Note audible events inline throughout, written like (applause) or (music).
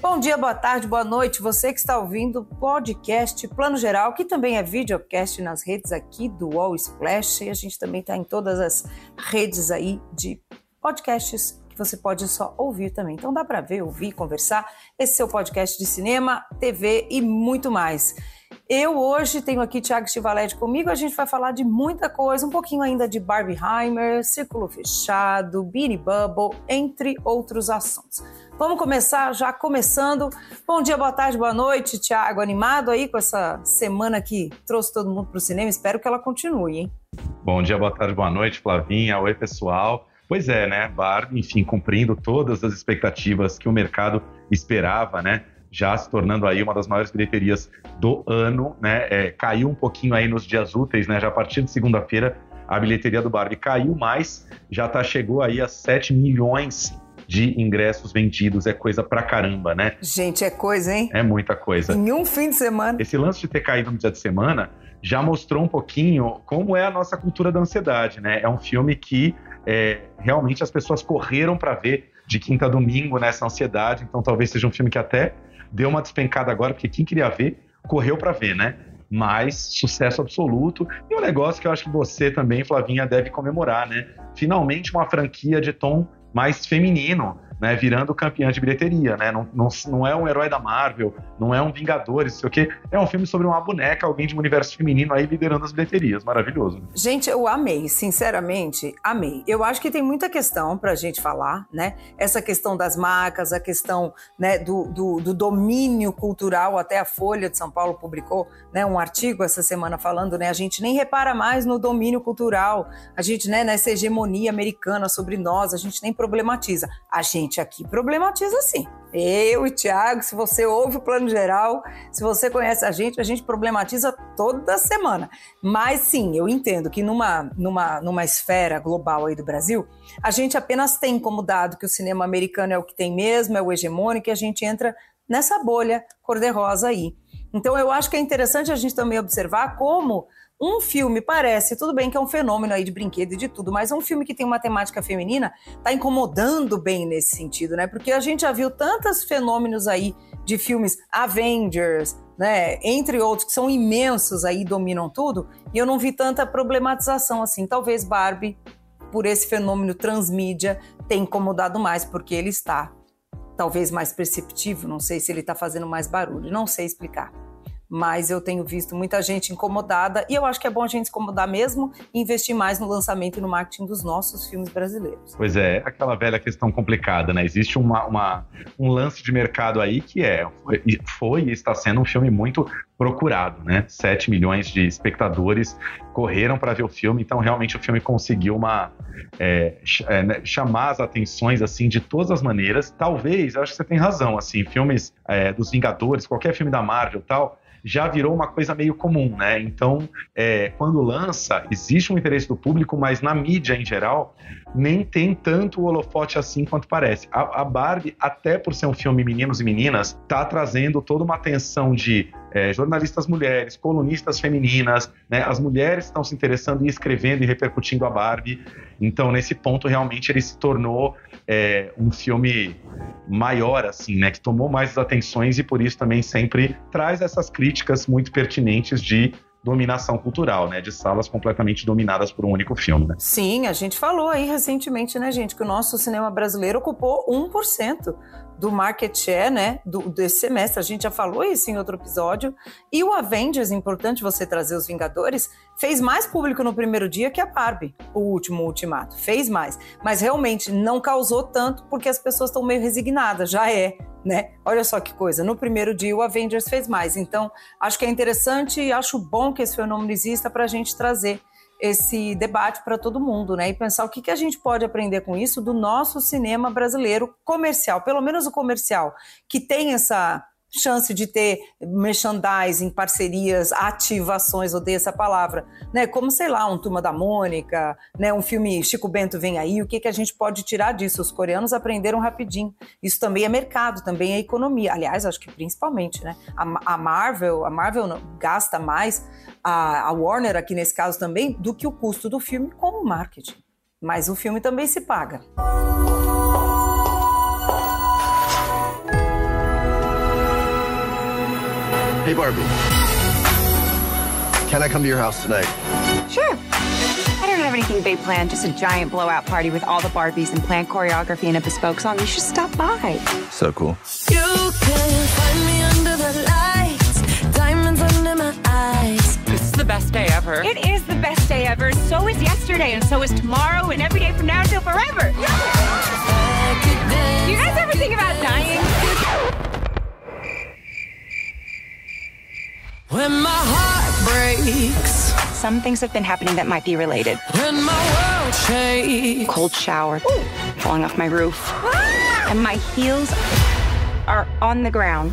Bom dia, boa tarde, boa noite. Você que está ouvindo o podcast Plano Geral, que também é videocast nas redes aqui do Wall Splash. E a gente também está em todas as redes aí de podcasts que você pode só ouvir também. Então dá para ver, ouvir, conversar. Esse seu podcast de cinema, TV e muito mais. Eu hoje tenho aqui Thiago Stivalete comigo, a gente vai falar de muita coisa, um pouquinho ainda de Barbieheimer, Círculo Fechado, Beanie Bubble, entre outros assuntos. Vamos começar já começando. Bom dia, boa tarde, boa noite, Thiago. Animado aí com essa semana que trouxe todo mundo para o cinema? Espero que ela continue, hein? Bom dia, boa tarde, boa noite, Flavinha. Oi, pessoal. Pois é, né? Barbie, enfim, cumprindo todas as expectativas que o mercado esperava, né? Já se tornando aí uma das maiores bilheterias do ano, né? É, caiu um pouquinho aí nos dias úteis, né? Já a partir de segunda-feira a bilheteria do Barbie caiu mais, já tá chegou aí a 7 milhões de ingressos vendidos, é coisa pra caramba, né? Gente, é coisa, hein? É muita coisa. Em um fim de semana. Esse lance de ter caído no dia de semana já mostrou um pouquinho como é a nossa cultura da ansiedade, né? É um filme que é, realmente as pessoas correram para ver de quinta a domingo nessa ansiedade, então talvez seja um filme que até deu uma despencada agora, porque quem queria ver, correu para ver, né? Mas sucesso absoluto. E um negócio que eu acho que você também, Flavinha, deve comemorar, né? Finalmente uma franquia de tom mais feminino né, virando campeã de bilheteria, né? Não, não, não é um herói da Marvel, não é um Vingadores, sei o quê. É um filme sobre uma boneca, alguém de um universo feminino aí liderando as bilheterias. Maravilhoso. Gente, eu amei, sinceramente, amei. Eu acho que tem muita questão pra gente falar, né? Essa questão das marcas, a questão né, do, do, do domínio cultural, até a Folha de São Paulo publicou né, um artigo essa semana falando, né? A gente nem repara mais no domínio cultural, a gente, né, nessa hegemonia americana sobre nós, a gente nem problematiza. A gente gente aqui problematiza sim. Eu e Tiago, se você ouve o plano geral, se você conhece a gente, a gente problematiza toda semana. Mas sim, eu entendo que numa, numa, numa esfera global aí do Brasil, a gente apenas tem como dado que o cinema americano é o que tem mesmo, é o hegemônico, e a gente entra nessa bolha cor-de-rosa aí. Então eu acho que é interessante a gente também observar como um filme parece, tudo bem que é um fenômeno aí de brinquedo e de tudo, mas um filme que tem uma temática feminina tá incomodando bem nesse sentido, né? Porque a gente já viu tantos fenômenos aí de filmes Avengers, né? Entre outros que são imensos aí, dominam tudo, e eu não vi tanta problematização assim. Talvez Barbie, por esse fenômeno transmídia, tenha incomodado mais, porque ele está talvez mais perceptível, não sei se ele está fazendo mais barulho, não sei explicar mas eu tenho visto muita gente incomodada e eu acho que é bom a gente se incomodar mesmo e investir mais no lançamento e no marketing dos nossos filmes brasileiros. Pois é, aquela velha questão complicada, né? Existe uma, uma um lance de mercado aí que é, foi, foi e está sendo um filme muito procurado, né? 7 milhões de espectadores correram para ver o filme, então realmente o filme conseguiu uma é, é, né, chamar as atenções assim de todas as maneiras. Talvez, eu acho que você tem razão, assim, filmes é, dos Vingadores, qualquer filme da Marvel, tal, já virou uma coisa meio comum, né? Então, é, quando lança, existe um interesse do público, mas na mídia em geral, nem tem tanto o holofote assim quanto parece. A, a Barbie, até por ser um filme meninos e meninas, tá trazendo toda uma atenção de é, jornalistas mulheres, colunistas femininas, né? As mulheres estão se interessando e escrevendo e repercutindo a Barbie. Então, nesse ponto, realmente ele se tornou é, um filme maior, assim, né? Que tomou mais atenções e por isso também sempre traz essas críticas muito pertinentes de dominação cultural, né? De salas completamente dominadas por um único filme, né? Sim, a gente falou aí recentemente, né, gente, que o nosso cinema brasileiro ocupou 1% do market share, né, do, desse semestre. A gente já falou isso em outro episódio. E o Avengers, importante você trazer os Vingadores, fez mais público no primeiro dia que a Barbie, o último Ultimato. Fez mais. Mas realmente não causou tanto porque as pessoas estão meio resignadas, já é, né? Olha só que coisa. No primeiro dia o Avengers fez mais. Então, acho que é interessante e acho bom que esse fenômeno exista para a gente trazer esse debate para todo mundo, né? E pensar o que, que a gente pode aprender com isso do nosso cinema brasileiro comercial, pelo menos o comercial, que tem essa chance de ter merchandising, parcerias, ativações, odeio essa palavra, né? Como, sei lá, um Turma da Mônica, né? um filme Chico Bento Vem Aí, o que, que a gente pode tirar disso? Os coreanos aprenderam rapidinho. Isso também é mercado, também é economia. Aliás, acho que principalmente, né? A, a Marvel, a Marvel gasta mais, a, a Warner aqui nesse caso também, do que o custo do filme com o marketing. Mas o filme também se paga. Hey, Barbie. Can I come to your house tonight? Sure. I don't have anything big planned, just a giant blowout party with all the Barbies and planned choreography and a bespoke song. You should stop by. So cool. You can find me under the lights, diamonds under my eyes. This is the best day ever. It is the best day ever. So is yesterday, and so is tomorrow, and every day from now until forever. Do you guys ever When my heart breaks, Some things have been happening that might be related. when my world shakes. Cold shower, falling off my roof, and my heels are on the ground.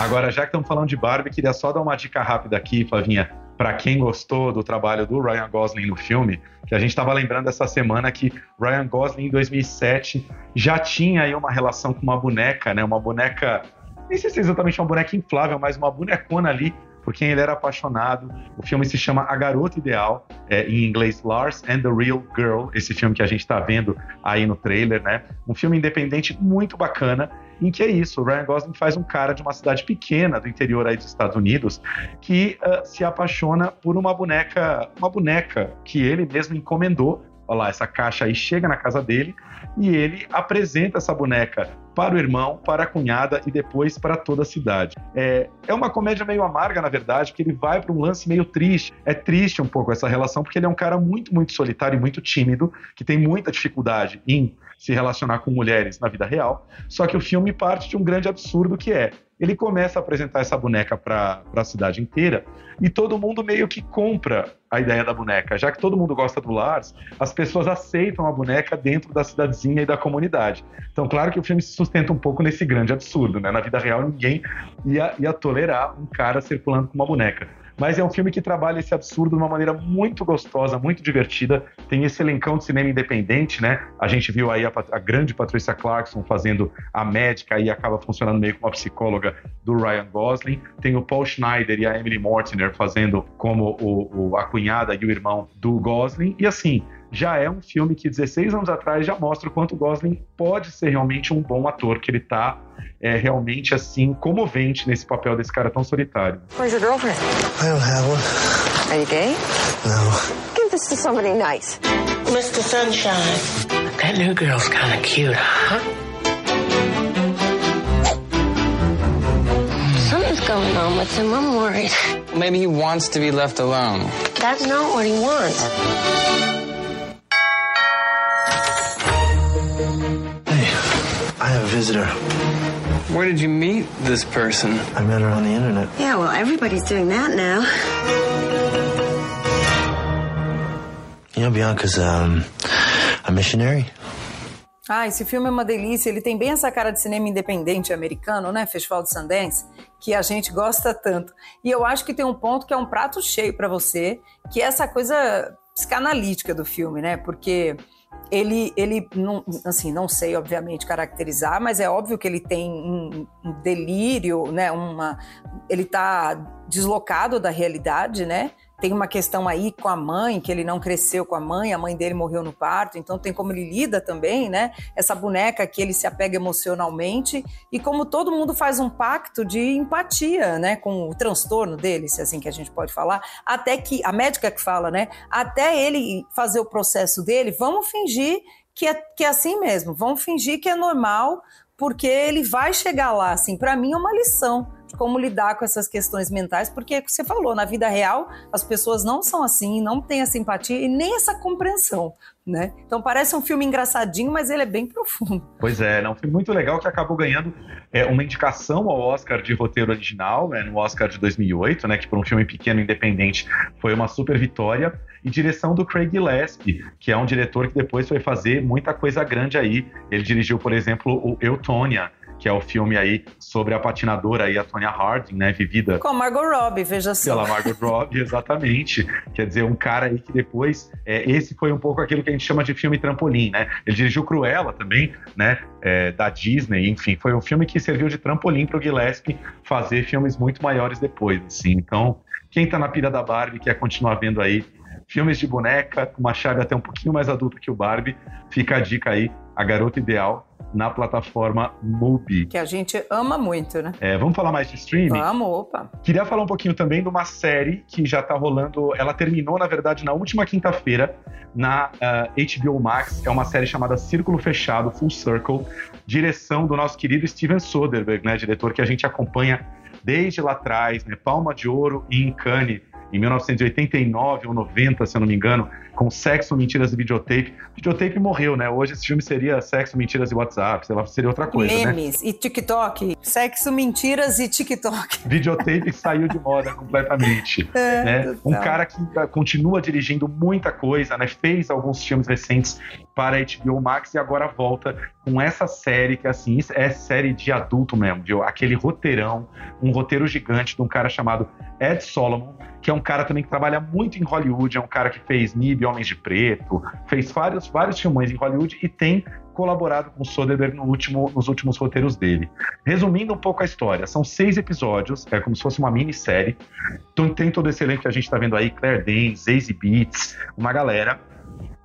Agora, já que estamos falando de Barbie, queria só dar uma dica rápida aqui, Flavinha, para quem gostou do trabalho do Ryan Gosling no filme, que a gente estava lembrando essa semana que Ryan Gosling em 2007 já tinha aí uma relação com uma boneca, né? Uma boneca, nem sei se é exatamente uma boneca inflável, mas uma bonecona ali por quem ele era apaixonado. O filme se chama A Garota Ideal, é, em inglês Lars and the Real Girl, esse filme que a gente está vendo aí no trailer, né? Um filme independente muito bacana, em que é isso, o Ryan Gosling faz um cara de uma cidade pequena do interior aí dos Estados Unidos que uh, se apaixona por uma boneca, uma boneca que ele mesmo encomendou. Olha lá, essa caixa aí chega na casa dele e ele apresenta essa boneca para o irmão, para a cunhada e depois para toda a cidade. É, é uma comédia meio amarga, na verdade, porque ele vai para um lance meio triste. É triste um pouco essa relação, porque ele é um cara muito, muito solitário e muito tímido, que tem muita dificuldade em se relacionar com mulheres na vida real. Só que o filme parte de um grande absurdo que é ele começa a apresentar essa boneca para a cidade inteira e todo mundo meio que compra a ideia da boneca. Já que todo mundo gosta do Lars, as pessoas aceitam a boneca dentro da cidadezinha e da comunidade. Então, claro que o filme se sustenta um pouco nesse grande absurdo, né? Na vida real, ninguém ia, ia tolerar um cara circulando com uma boneca. Mas é um filme que trabalha esse absurdo de uma maneira muito gostosa, muito divertida. Tem esse elencão de cinema independente, né? A gente viu aí a, a grande Patrícia Clarkson fazendo a médica e acaba funcionando meio como uma psicóloga do Ryan Gosling. Tem o Paul Schneider e a Emily Mortimer fazendo como o, o, a cunhada e o irmão do Gosling. E assim, já é um filme que 16 anos atrás já mostra o quanto Gosling pode ser realmente um bom ator, que ele tá é, realmente assim comovente nesse papel desse cara tão solitário. Where's your girlfriend? I don't have one. Are you gay? No. Give this to somebody nice. Mr. Sunshine. That new girl's kind of cute, huh? Something's going on with him. I'm worried. Maybe he wants to be left alone. That's not what he wants. Visitor. Where did you meet this person? I met her on the internet. Yeah, well, everybody's doing that now. You know, Bianca's um, a missionary. Ah, esse filme é uma delícia. Ele tem bem essa cara de cinema independente americano, né? Festival de Sundance, que a gente gosta tanto. E eu acho que tem um ponto que é um prato cheio para você, que é essa coisa psicanalítica do filme, né? Porque ele, ele não, assim, não sei, obviamente, caracterizar, mas é óbvio que ele tem um, um delírio, né? Uma, ele está deslocado da realidade, né? Tem uma questão aí com a mãe, que ele não cresceu com a mãe, a mãe dele morreu no parto, então tem como ele lida também, né? Essa boneca que ele se apega emocionalmente e como todo mundo faz um pacto de empatia, né, com o transtorno dele, se é assim que a gente pode falar, até que a médica que fala, né, até ele fazer o processo dele, vamos fingir que é, que é assim mesmo, vamos fingir que é normal, porque ele vai chegar lá, assim, para mim é uma lição como lidar com essas questões mentais, porque é você falou, na vida real as pessoas não são assim, não têm essa empatia e nem essa compreensão, né? Então parece um filme engraçadinho, mas ele é bem profundo. Pois é, não, um filme muito legal que acabou ganhando é, uma indicação ao Oscar de roteiro original, né, no Oscar de 2008, né, que por um filme pequeno independente foi uma super vitória, e direção do Craig Gillespie, que é um diretor que depois foi fazer muita coisa grande aí. Ele dirigiu, por exemplo, o Eutônia, que é o filme aí sobre a patinadora aí, a Tonya Harding, né, vivida... Com a Margot Robbie, veja só. Pela Margot Robbie, (laughs) exatamente. Quer dizer, um cara aí que depois... É, esse foi um pouco aquilo que a gente chama de filme trampolim, né? Ele dirigiu Cruella também, né, é, da Disney, enfim. Foi um filme que serviu de trampolim para o Gillespie fazer filmes muito maiores depois, assim. Então, quem tá na pira da Barbie quer continuar vendo aí filmes de boneca, com uma chave até um pouquinho mais adulta que o Barbie, fica a dica aí, A Garota Ideal, na plataforma Mubi. Que a gente ama muito, né? É, vamos falar mais de streaming? Vamos, opa. Queria falar um pouquinho também de uma série que já tá rolando. Ela terminou, na verdade, na última quinta-feira, na uh, ah, HBO Max. É uma série chamada Círculo Fechado, Full Circle, direção do nosso querido Steven Soderbergh, né? Diretor que a gente acompanha desde lá atrás, né? Palma de Ouro e Cannes em 1989 ou 90, se eu não me engano, com Sexo, Mentiras e Videotape. Videotape morreu, né? Hoje esse filme seria Sexo, Mentiras e WhatsApp, sei lá, seria outra coisa, né? Memes né? e TikTok. Sexo, Mentiras e TikTok. (laughs) Videotape saiu de moda completamente. (laughs) É, né? Um cara que continua dirigindo muita coisa, né? Fez alguns filmes recentes para a HBO Max e agora volta com essa série que, assim, é série de adulto mesmo, de aquele roteirão, um roteiro gigante de um cara chamado Ed Solomon, que é um cara também que trabalha muito em Hollywood, é um cara que fez Nib, Homens de Preto, fez vários, vários filmões em Hollywood e tem colaborado com o Soderbergh no último, nos últimos roteiros dele. Resumindo um pouco a história, são seis episódios, é como se fosse uma minissérie. Então, tem todo esse elenco que a gente está vendo aí, Claire Danes, Zazie Beats, uma galera.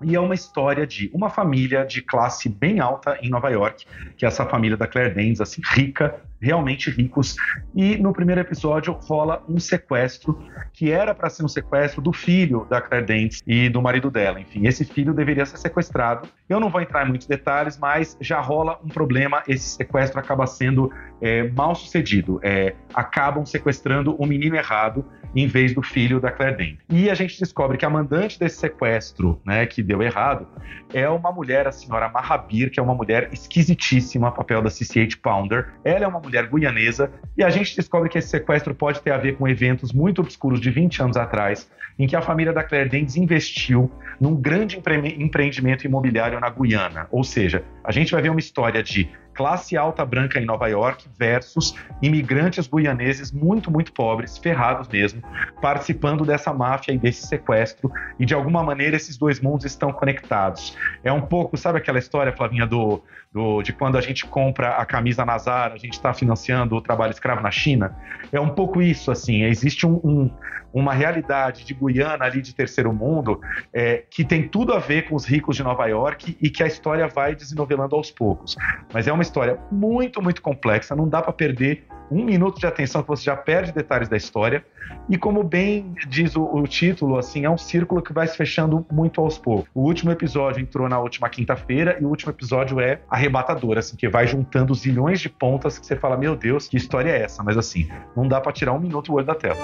E é uma história de uma família de classe bem alta em Nova York, que é essa família da Claire Danes, assim, rica, realmente ricos. E no primeiro episódio rola um sequestro que era para ser um sequestro do filho da Claire Danes e do marido dela. Enfim, esse filho deveria ser sequestrado. Eu não vou entrar em muitos detalhes, mas já rola um problema. Esse sequestro acaba sendo é, mal sucedido. É, acabam sequestrando o menino errado em vez do filho da Claire Danes. E a gente descobre que a mandante desse sequestro, né, que deu errado, é uma mulher, a senhora Mahabir, que é uma mulher esquisitíssima, papel da CCH Pounder. Ela é uma mulher guianesa, e a gente descobre que esse sequestro pode ter a ver com eventos muito obscuros de 20 anos atrás, em que a família da Claire Danes investiu num grande empreendimento imobiliário na Guiana. Ou seja, a gente vai ver uma história de classe alta branca em Nova York versus imigrantes guianeses muito, muito pobres, ferrados mesmo, participando dessa máfia e desse sequestro. E de alguma maneira esses dois mundos estão conectados. É um pouco, sabe aquela história, Flavinha, do, do de quando a gente compra a camisa Nazar, a gente está financiando o trabalho escravo na China? É um pouco isso, assim. Existe um, um, uma realidade de Guiana ali de terceiro mundo é, que tem tudo a ver com os ricos de Nova York e que a história vai desenovelando aos poucos. Mas é uma história muito, muito complexa, não dá para perder um minuto de atenção que você já perde detalhes da história. E como bem diz o, o, título, assim, é um círculo que vai se fechando muito aos poucos. O último episódio entrou na última quinta-feira e o último episódio é arrebatador, assim, que vai juntando zilhões de pontas que você fala, meu Deus, que história é essa? Mas assim, não dá para tirar um minuto o olho da tela.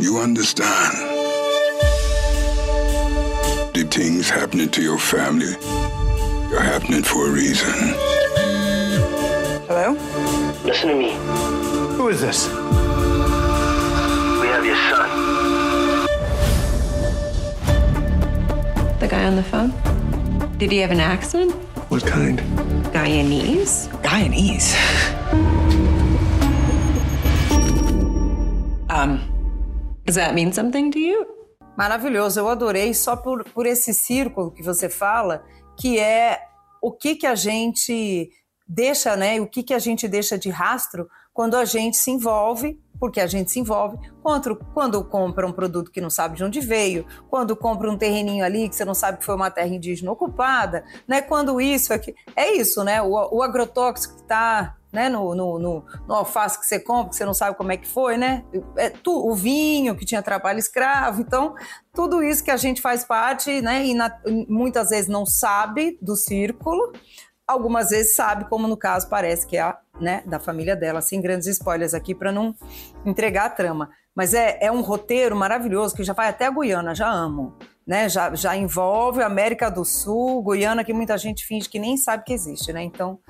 You understand. The things happening to your family, are happening for a reason. Hello? Listen to me. Who is this? We have your son. The guy on the phone? Did he have an accent? What kind? Guyanese? Guyanese? um, does that mean something to you? Maravilhoso, eu adorei só por, por esse círculo que você fala, que é o que que a gente deixa, né? O que, que a gente deixa de rastro quando a gente se envolve porque a gente se envolve quando, quando compra um produto que não sabe de onde veio, quando compra um terreninho ali que você não sabe que foi uma terra indígena ocupada, né? Quando isso aqui é isso, né? O, o agrotóxico que está né, no, no, no, no, alface que você compra, que você não sabe como é que foi, né? É, tu, o vinho que tinha trabalho escravo, então tudo isso que a gente faz parte, né? E na, muitas vezes não sabe do círculo, algumas vezes sabe, como no caso parece que é a né, da família dela, sem grandes spoilers aqui para não entregar a trama. Mas é, é um roteiro maravilhoso que já vai até a Guiana, já amo. Né, já, já envolve América do Sul, Guiana, que muita gente finge que nem sabe que existe, né? Então,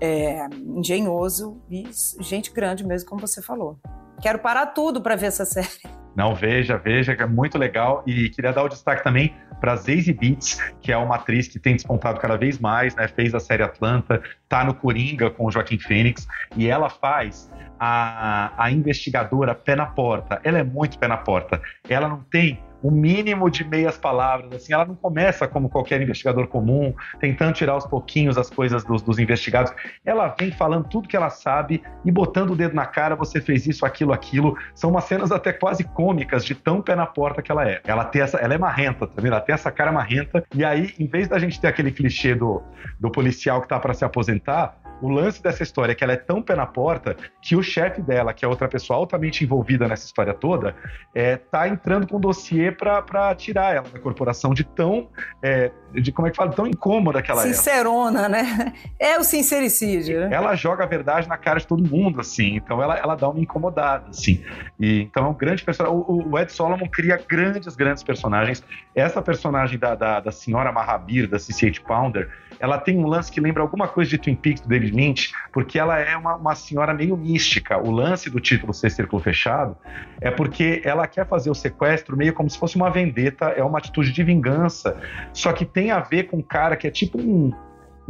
é engenhoso e gente grande mesmo, como você falou. Quero parar tudo para ver essa série. Não, veja, veja, que é muito legal. E queria dar o destaque também para Zazie Beats, que é uma atriz que tem despontado cada vez mais, né? Fez a série Atlanta, tá no Coringa com o Joaquim Fênix, e ela faz a, a investigadora pé na porta. Ela é muito pé na porta. Ela não tem o mínimo de meias palavras, assim, ela não começa como qualquer investigador comum, tentando tirar aos pouquinhos as coisas dos, dos, investigados. Ela vem falando tudo que ela sabe e botando o dedo na cara, você fez isso, aquilo, aquilo. São umas cenas até quase cômicas de tão pé na porta que ela é. Ela tem essa, ela é marrenta, tá vendo? Ela tem essa cara marrenta. E aí, em vez da gente ter aquele clichê do, do policial que tá para se aposentar, o lance dessa história é que ela é tão pé na porta que o chefe dela, que é outra pessoa altamente envolvida nessa história toda, é, tá entrando com um dossiê para tirar ela da corporação de tão, é, de como é que fala, tão incômoda que ela Sincerona, é. Sincerona, né? É o sincericídio. Né? Ela joga a verdade na cara de todo mundo, assim. Então ela, ela dá uma incomodada, assim. E, então é um grande personagem. O, o Ed Solomon cria grandes, grandes personagens. Essa personagem da, da, da senhora Mahabir, da CCH Pounder, ela tem um lance que lembra alguma coisa de Twin Peaks do David Lynch, porque ela é uma, uma senhora meio mística. O lance do título ser Círculo Fechado é porque ela quer fazer o sequestro meio como se fosse uma vendetta, é uma atitude de vingança, só que tem a ver com um cara que é tipo um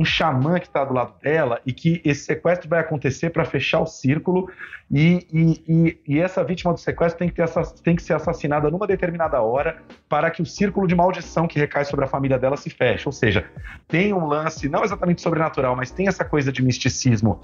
um xamã que está do lado dela e que esse sequestro vai acontecer para fechar o círculo e, e, e, e, essa vítima do sequestro tem que, ter, tem que ser assassinada numa determinada hora para que o círculo de maldição que recai sobre a família dela se feche. Ou seja, tem um lance, não exatamente sobrenatural, mas tem essa coisa de misticismo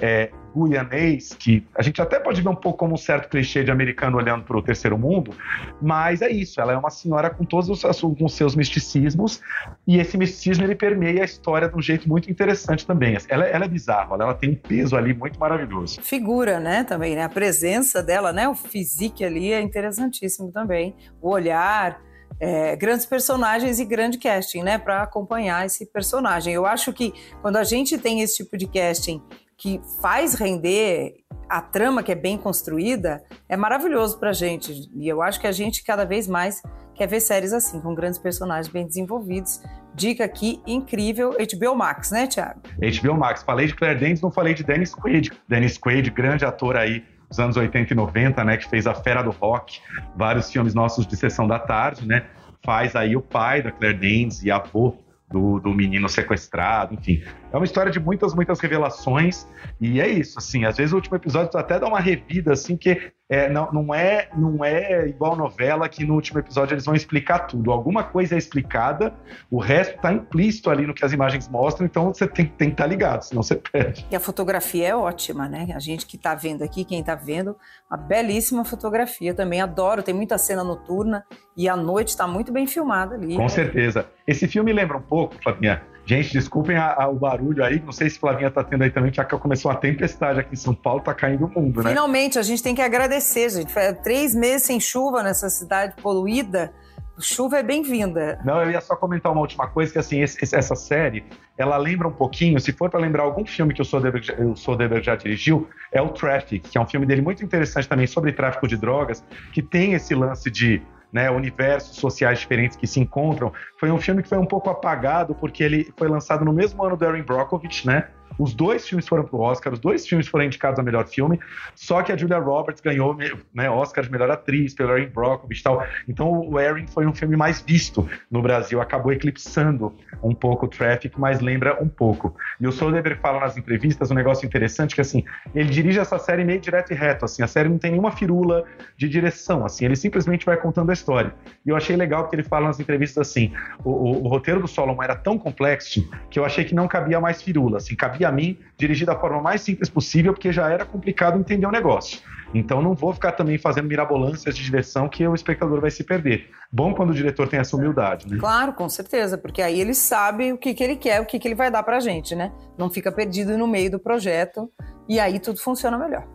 é, guianês, que a gente até pode ver um pouco como um certo clichê de americano olhando para o terceiro mundo, mas é isso, ela é uma senhora com todos os com seus misticismos e esse misticismo ele permeia a história de um jeito jeito muito interessante também. Ela, ela é bizarra, ela tem um peso ali muito maravilhoso. Figura, né, também, né? A presença dela, né? O físico ali é interessantíssimo também. O olhar, é, grandes personagens e grande casting, né, para acompanhar esse personagem. Eu acho que quando a gente tem esse tipo de casting que faz render a trama que é bem construída, é maravilhoso pra gente. E eu acho que a gente cada vez mais quer ver séries assim, com grandes personagens bem desenvolvidos. Dica aqui incrível, HBO Max, né, Thiago? HBO Max. Falei de Claire Danes, não falei de Dennis Quaid. Dennis Quaid, grande ator aí dos anos 80 e 90, né, que fez A Fera do Rock, vários filmes nossos de sessão da tarde, né? Faz aí o pai da Claire Danes e avô do, do menino sequestrado, enfim. É uma história de muitas, muitas revelações, e é isso, assim, às vezes o último episódio até dá uma revida, assim, que é, não, não, é, não é igual novela que no último episódio eles vão explicar tudo. Alguma coisa é explicada, o resto está implícito ali no que as imagens mostram, então você tem, tem que estar tá ligado, senão você perde. E a fotografia é ótima, né? A gente que está vendo aqui, quem está vendo, uma belíssima fotografia também. Adoro, tem muita cena noturna e a noite está muito bem filmada ali. Com né? certeza. Esse filme lembra um pouco, Flavinha, Gente, desculpem a, a, o barulho aí, não sei se Flavinha tá tendo aí também, já que começou uma tempestade aqui em São Paulo, tá caindo o mundo, né? Finalmente, a gente tem que agradecer, gente. Foi três meses sem chuva nessa cidade poluída. Chuva é bem-vinda. Não, eu ia só comentar uma última coisa, que assim, esse, essa série, ela lembra um pouquinho, se for para lembrar algum filme que o Soderbergh, já dirigiu, é o Traffic, que é um filme dele muito interessante também sobre tráfico de drogas, que tem esse lance de né, universos sociais diferentes que se encontram. Foi um filme que foi um pouco apagado porque ele foi lançado no mesmo ano do Erin Brockovich, né? Os dois filmes foram para o Oscar, os dois filmes foram indicados a melhor filme, só que a Julia Roberts ganhou né, Oscar de melhor atriz pelo Erin Brockovich e tal. Então o Erin foi um filme mais visto no Brasil, acabou eclipsando um pouco o Traffic, mas lembra um pouco. E o Soderbergh fala nas entrevistas um negócio interessante que assim, ele dirige essa série meio direto e reto, assim, a série não tem nenhuma firula de direção, assim, ele simplesmente vai contando a história. E eu achei legal porque ele fala nas entrevistas assim, o, o, o roteiro do Solomon era tão complexo que eu achei que não cabia mais firula, assim, cabia a mim, dirigi da forma mais simples possível, porque já era complicado entender o negócio. Então não vou ficar também fazendo mirabolâncias de diversão que o espectador vai se perder. Bom quando o diretor tem essa humildade, né? Claro, com certeza, porque aí ele sabe o que, que ele quer, o que, que ele vai dar pra gente, né? Não fica perdido no meio do projeto e aí tudo funciona melhor.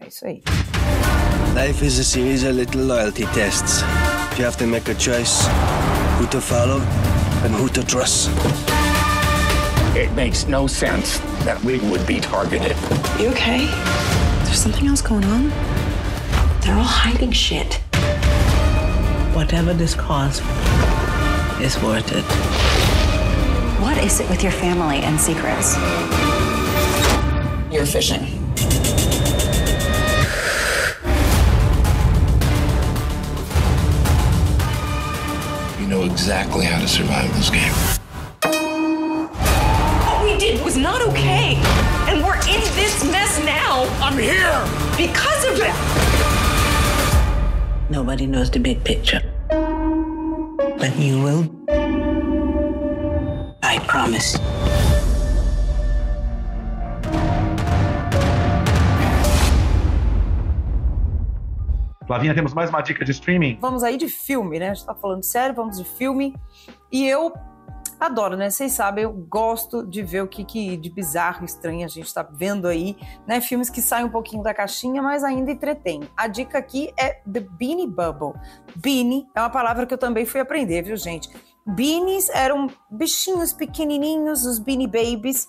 É isso aí. Life is a series of little loyalty tests. You have to make a choice who to follow and who to trust. It makes no sense that we would be targeted. You okay? There's something else going on? They're all hiding shit. Whatever this costs is worth it. What is it with your family and secrets? You're fishing. You know exactly how to survive this game. What we did was not okay. And we're in this mess now. I'm here. Because of it. Nobody knows the big picture. But you will. I promise. Flavinha, temos mais uma dica de streaming? Vamos aí de filme, né? A gente tá falando sério, vamos de filme. E eu adoro, né? Vocês sabem, eu gosto de ver o que, que de bizarro, estranho a gente tá vendo aí, né? Filmes que saem um pouquinho da caixinha, mas ainda entretêm. A dica aqui é The Beanie Bubble. Beanie é uma palavra que eu também fui aprender, viu, gente? Beanies eram bichinhos pequenininhos, os Beanie Babies,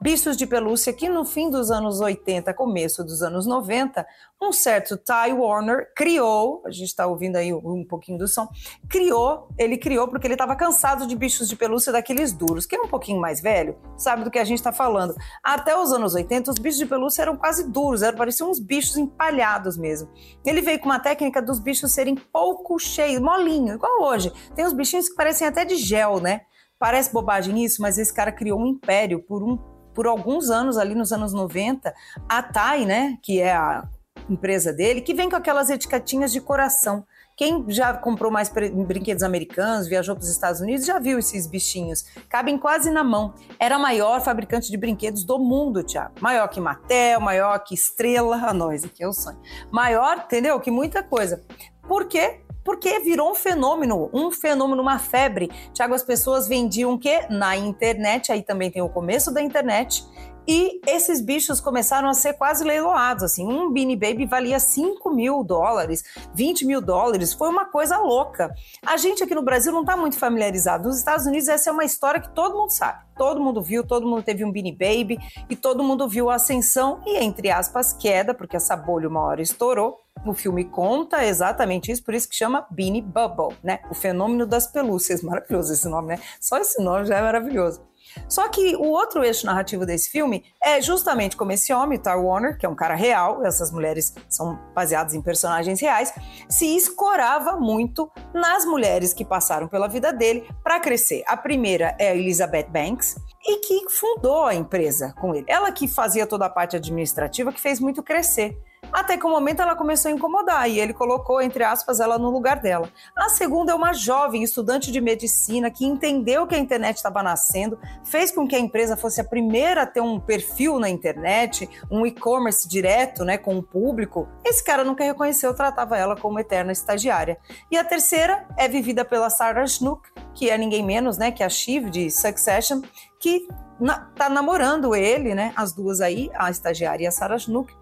bichos de pelúcia que no fim dos anos 80, começo dos anos 90, um certo Ty Warner criou, a gente está ouvindo aí um pouquinho do som, criou, ele criou porque ele estava cansado de bichos de pelúcia daqueles duros. Quem é um pouquinho mais velho sabe do que a gente está falando. Até os anos 80, os bichos de pelúcia eram quase duros, eram, pareciam uns bichos empalhados mesmo. Ele veio com uma técnica dos bichos serem pouco cheios, molinho, igual hoje. Tem uns bichinhos que parecem até de gel, né? Parece bobagem isso, mas esse cara criou um império por um por alguns anos, ali nos anos 90, a TAI, né, que é a empresa dele, que vem com aquelas etiquetinhas de coração. Quem já comprou mais brinquedos americanos, viajou para os Estados Unidos, já viu esses bichinhos. Cabem quase na mão. Era a maior fabricante de brinquedos do mundo, Tiago. Maior que Mattel, maior que Estrela, (laughs) a nós aqui é o sonho. Maior, entendeu? Que muita coisa. Por quê? Porque virou um fenômeno, um fenômeno, uma febre. Tiago, as pessoas vendiam o quê? Na internet, aí também tem o começo da internet. E esses bichos começaram a ser quase leiloados, assim, um Beanie Baby valia 5 mil dólares, 20 mil dólares, foi uma coisa louca. A gente aqui no Brasil não está muito familiarizado, nos Estados Unidos essa é uma história que todo mundo sabe, todo mundo viu, todo mundo teve um Beanie Baby, e todo mundo viu a ascensão e, entre aspas, queda, porque essa bolha uma hora estourou, o filme conta exatamente isso, por isso que chama Beanie Bubble, né? O fenômeno das pelúcias. (laughs) Maravilhoso esse nome, né? Só esse nome já é maravilhoso. Só que o outro eixo narrativo desse filme é justamente como esse homem, Tar Warner, que é um cara real, essas mulheres são baseadas em personagens reais, se escorava muito nas mulheres que passaram pela vida dele para crescer. A primeira é a Elizabeth Banks, e que fundou a empresa com ele. Ela que fazia toda a parte administrativa, que fez muito crescer. Até que o um momento ela começou a incomodar e ele colocou, entre aspas, ela no lugar dela. A segunda é uma jovem estudante de medicina que entendeu que a internet estava nascendo, fez com que a empresa fosse a primeira a ter um perfil na internet, um e-commerce direto né, com o público. Esse cara nunca reconheceu, tratava ela como eterna estagiária. E a terceira é vivida pela Sarah Snook, que é ninguém menos né, que a Shiv de Succession, que na, tá namorando ele, né? As duas aí, a estagiária e a Sarah Snook.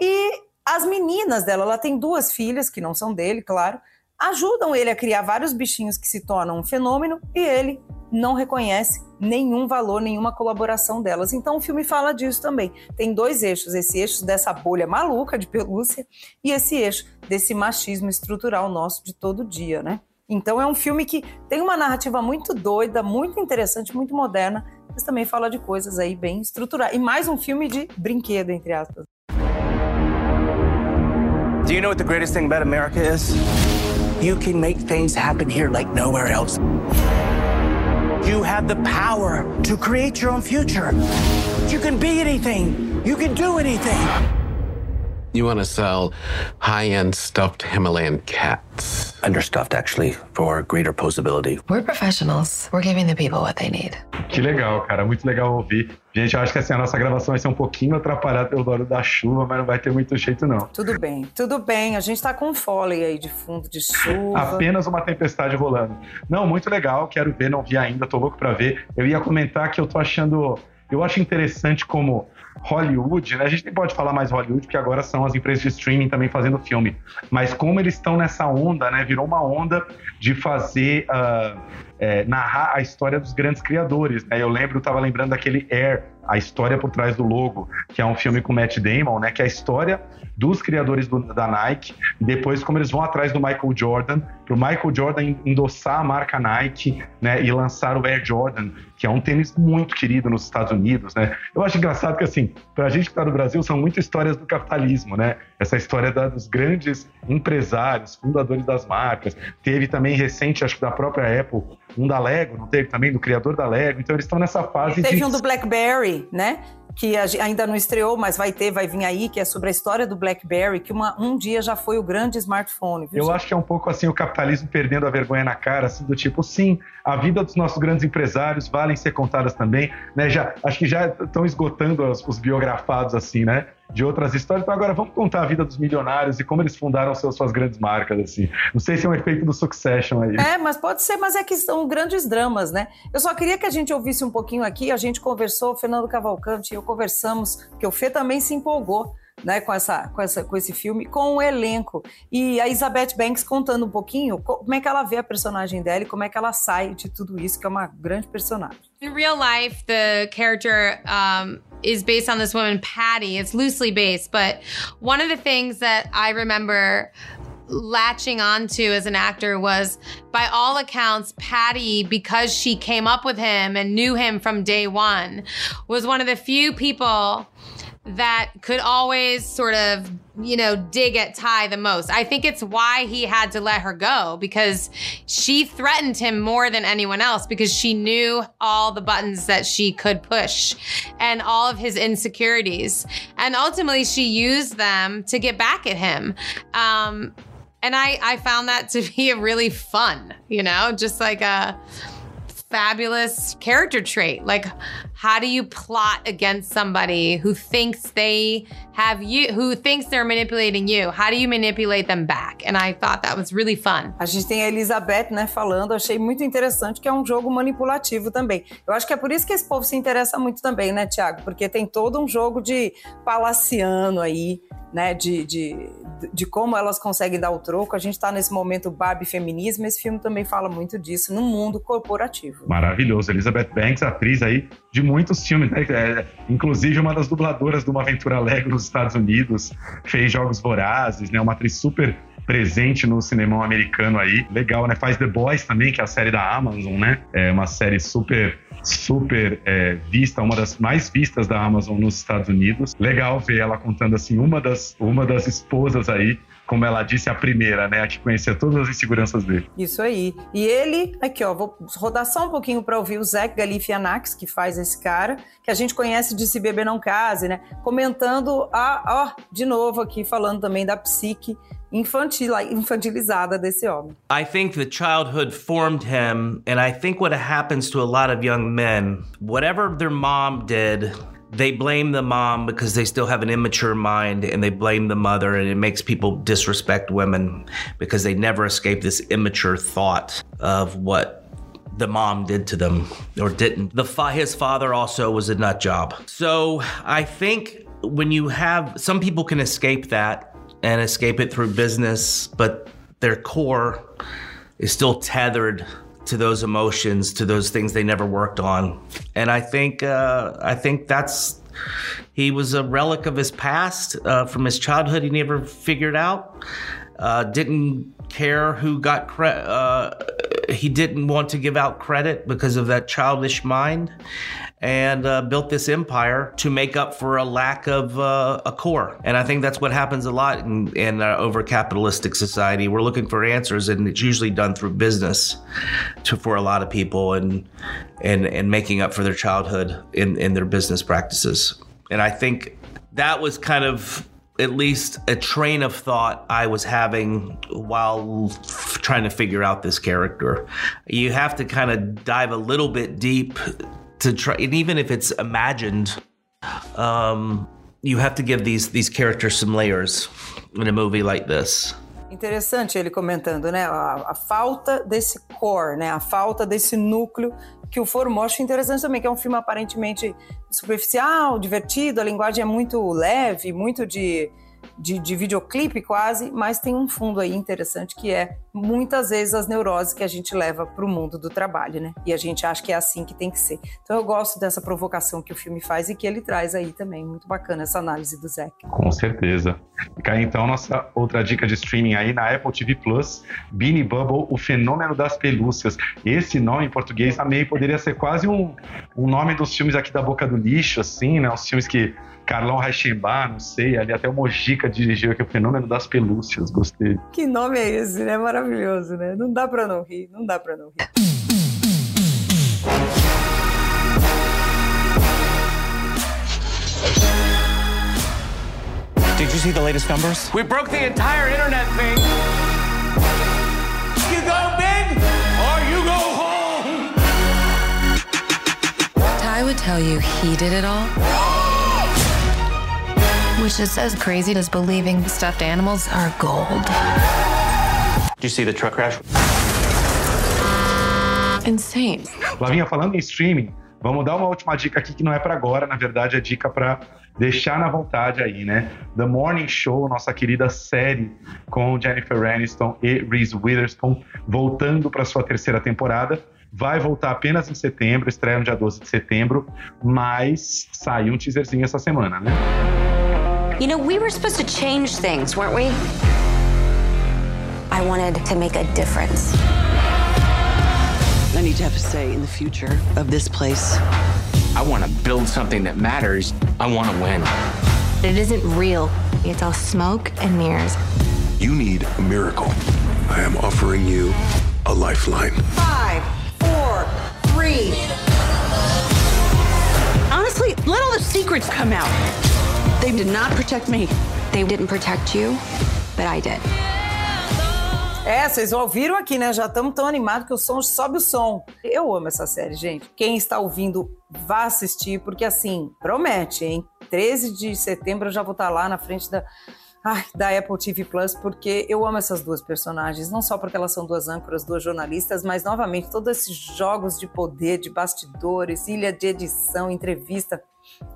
E as meninas dela, ela tem duas filhas, que não são dele, claro, ajudam ele a criar vários bichinhos que se tornam um fenômeno e ele não reconhece nenhum valor, nenhuma colaboração delas. Então o filme fala disso também. Tem dois eixos, esse eixo dessa bolha maluca de pelúcia e esse eixo desse machismo estrutural nosso de todo dia, né? Então é um filme que tem uma narrativa muito doida, muito interessante, muito moderna, mas também fala de coisas aí bem estruturadas. E mais um filme de brinquedo, entre aspas. Do you know what the greatest thing about America is? You can make things happen here like nowhere else. You have the power to create your own future. You can be anything. You can do anything. You want to sell high end stuffed Himalayan cats. Understuffed, actually, for greater posability. We're professionals. We're giving the people what they need. Que legal, cara. Muito legal ouvir. Gente, eu acho que assim, a nossa gravação vai ser um pouquinho atrapalhada pelo barulho da chuva, mas não vai ter muito jeito, não. Tudo bem, tudo bem. A gente tá com foley aí de fundo de chuva. Apenas uma tempestade rolando. Não, muito legal. Quero ver, não vi ainda, tô louco pra ver. Eu ia comentar que eu tô achando. Eu acho interessante como Hollywood, né? A gente nem pode falar mais Hollywood, porque agora são as empresas de streaming também fazendo filme. Mas como eles estão nessa onda, né? Virou uma onda de fazer. Uh, é, narrar a história dos grandes criadores. Né? Eu lembro, eu tava lembrando daquele Air, a história por trás do logo, que é um filme com Matt Damon, né? Que é a história dos criadores do, da Nike, depois como eles vão atrás do Michael Jordan, para o Michael Jordan endossar a marca Nike, né, e lançar o Air Jordan, que é um tênis muito querido nos Estados Unidos, né? Eu acho engraçado que assim, para a gente que está no Brasil, são muitas histórias do capitalismo, né? Essa história da, dos grandes empresários, fundadores das marcas. Teve também recente, acho que da própria Apple, um da Lego, não teve também do criador da Lego. Então eles estão nessa fase. Teve de... um do BlackBerry, né? que ainda não estreou, mas vai ter, vai vir aí, que é sobre a história do BlackBerry, que uma, um dia já foi o grande smartphone. Viu, Eu acho que é um pouco assim o capitalismo perdendo a vergonha na cara, assim, do tipo, sim, a vida dos nossos grandes empresários valem ser contadas também, né? Já, acho que já estão esgotando os, os biografados assim, né? De outras histórias. Então agora vamos contar a vida dos milionários e como eles fundaram seus, suas grandes marcas, assim. Não sei se é um efeito do Succession aí. É, mas pode ser, mas é que são grandes dramas, né? Eu só queria que a gente ouvisse um pouquinho aqui, a gente conversou, Fernando Cavalcante e eu conversamos, que o Fê também se empolgou né, com, essa, com, essa, com esse filme, com o elenco. E a Elizabeth Banks contando um pouquinho como é que ela vê a personagem dela e como é que ela sai de tudo isso, que é uma grande personagem. In real life, the character um, is based on this woman, Patty. It's loosely based, but one of the things that I remember latching onto as an actor was by all accounts patty because she came up with him and knew him from day one was one of the few people that could always sort of, you know, dig at Ty the most. I think it's why he had to let her go because she threatened him more than anyone else because she knew all the buttons that she could push and all of his insecurities. And ultimately, she used them to get back at him. Um, and I, I found that to be a really fun, you know, just like a fabulous character trait. Like, how do you plot against somebody who thinks they have you, who thinks they're manipulating you? How do you manipulate them back? And I thought that was really fun. A gente tem a Elizabeth, né, falando, achei muito interessante que é um jogo manipulativo também. Eu acho que é por isso que esse povo se interessa muito também, né, Tiago? Porque tem todo um jogo de palaciano aí, né, de, de, de como elas conseguem dar o troco. A gente está nesse momento Barbie feminismo, esse filme também fala muito disso no mundo corporativo. Maravilhoso. Elizabeth Banks, atriz aí de muitos filmes, né? É, inclusive uma das dubladoras de uma aventura Lego nos Estados Unidos, fez Jogos Vorazes, né? Uma atriz super presente no cinema americano aí. Legal, né? Faz The Boys também, que é a série da Amazon, né? É uma série super super é, vista, uma das mais vistas da Amazon nos Estados Unidos. Legal ver ela contando assim uma das uma das esposas aí como ela disse, a primeira, né? A que conhecia todas as inseguranças dele. Isso aí. E ele, aqui, ó, vou rodar só um pouquinho para ouvir o Zach Galifianakis, que faz esse cara, que a gente conhece de Se Beber Não Case, né? Comentando, a, ó, de novo aqui, falando também da psique infantil, infantilizada desse homem. I think the childhood formed him, and I think what happens to a lot of young men, whatever their mom did, they blame the mom because they still have an immature mind and they blame the mother and it makes people disrespect women because they never escape this immature thought of what the mom did to them or didn't. The his father also was a nut job. So I think when you have some people can escape that and escape it through business, but their core is still tethered to those emotions, to those things they never worked on. And I think uh, I think that's he was a relic of his past uh, from his childhood. He never figured out. Uh, didn't care who got credit. Uh, he didn't want to give out credit because of that childish mind and uh, built this empire to make up for a lack of uh, a core. And I think that's what happens a lot in, in uh, over capitalistic society. We're looking for answers, and it's usually done through business to, for a lot of people and, and, and making up for their childhood in, in their business practices. And I think that was kind of at least a train of thought I was having while f- trying to figure out this character. You have to kind of dive a little bit deep to try, and even if it's imagined, um, you have to give these these characters some layers in a movie like this. Interessante ele comentando, né? A, a, falta desse core, né? A falta desse núcleo que o formou. Acho interessante também, que é um filme aparentemente superficial, divertido, a linguagem é muito leve, muito de de, de videoclipe quase, mas tem um fundo aí interessante que é muitas vezes as neuroses que a gente leva para o mundo do trabalho, né? E a gente acha que é assim que tem que ser. Então eu gosto dessa provocação que o filme faz e que ele traz aí também. Muito bacana essa análise do Zac. Com certeza. Fica então nossa outra dica de streaming aí na Apple TV Plus, Beanie Bubble, o fenômeno das pelúcias. Esse nome em português também poderia ser quase um, um nome dos filmes aqui da boca do lixo, assim, né? Os filmes que Carlão Reichenbach, não sei, ali até o Mojica dirigiu aqui o Fenômeno das Pelúcias, gostei. Que nome é esse, né? Maravilhoso, né? Não dá pra não rir, não dá pra não rir. Did you see the latest numbers? We broke the entire internet thing. You go big or you go home. Ty would tell you he did it all. Which is as crazy as believing stuffed animals are gold. Did you see the truck crash? Insane. Lavinha, falando em streaming, vamos dar uma última dica aqui que não é para agora, na verdade é dica para deixar na vontade aí, né? The Morning Show, nossa querida série com Jennifer Aniston e Reese Witherspoon, voltando para sua terceira temporada. Vai voltar apenas em setembro, estreia no dia 12 de setembro, mas saiu um teaserzinho essa semana, né? You know, we were supposed to change things, weren't we? I wanted to make a difference. I need to have a say in the future of this place. I want to build something that matters. I want to win. It isn't real. It's all smoke and mirrors. You need a miracle. I am offering you a lifeline. Five, four, three. Honestly, let all the secrets come out. They did not protect me. They didn't protect you, but I did. É, vocês ouviram aqui, né? Já estamos tão animados que o som sobe o som. Eu amo essa série, gente. Quem está ouvindo, vá assistir, porque assim, promete, hein? 13 de setembro eu já vou estar lá na frente da, ai, da Apple TV Plus, porque eu amo essas duas personagens, não só porque elas são duas âncoras, duas jornalistas, mas novamente, todos esses jogos de poder, de bastidores, ilha de edição, entrevista.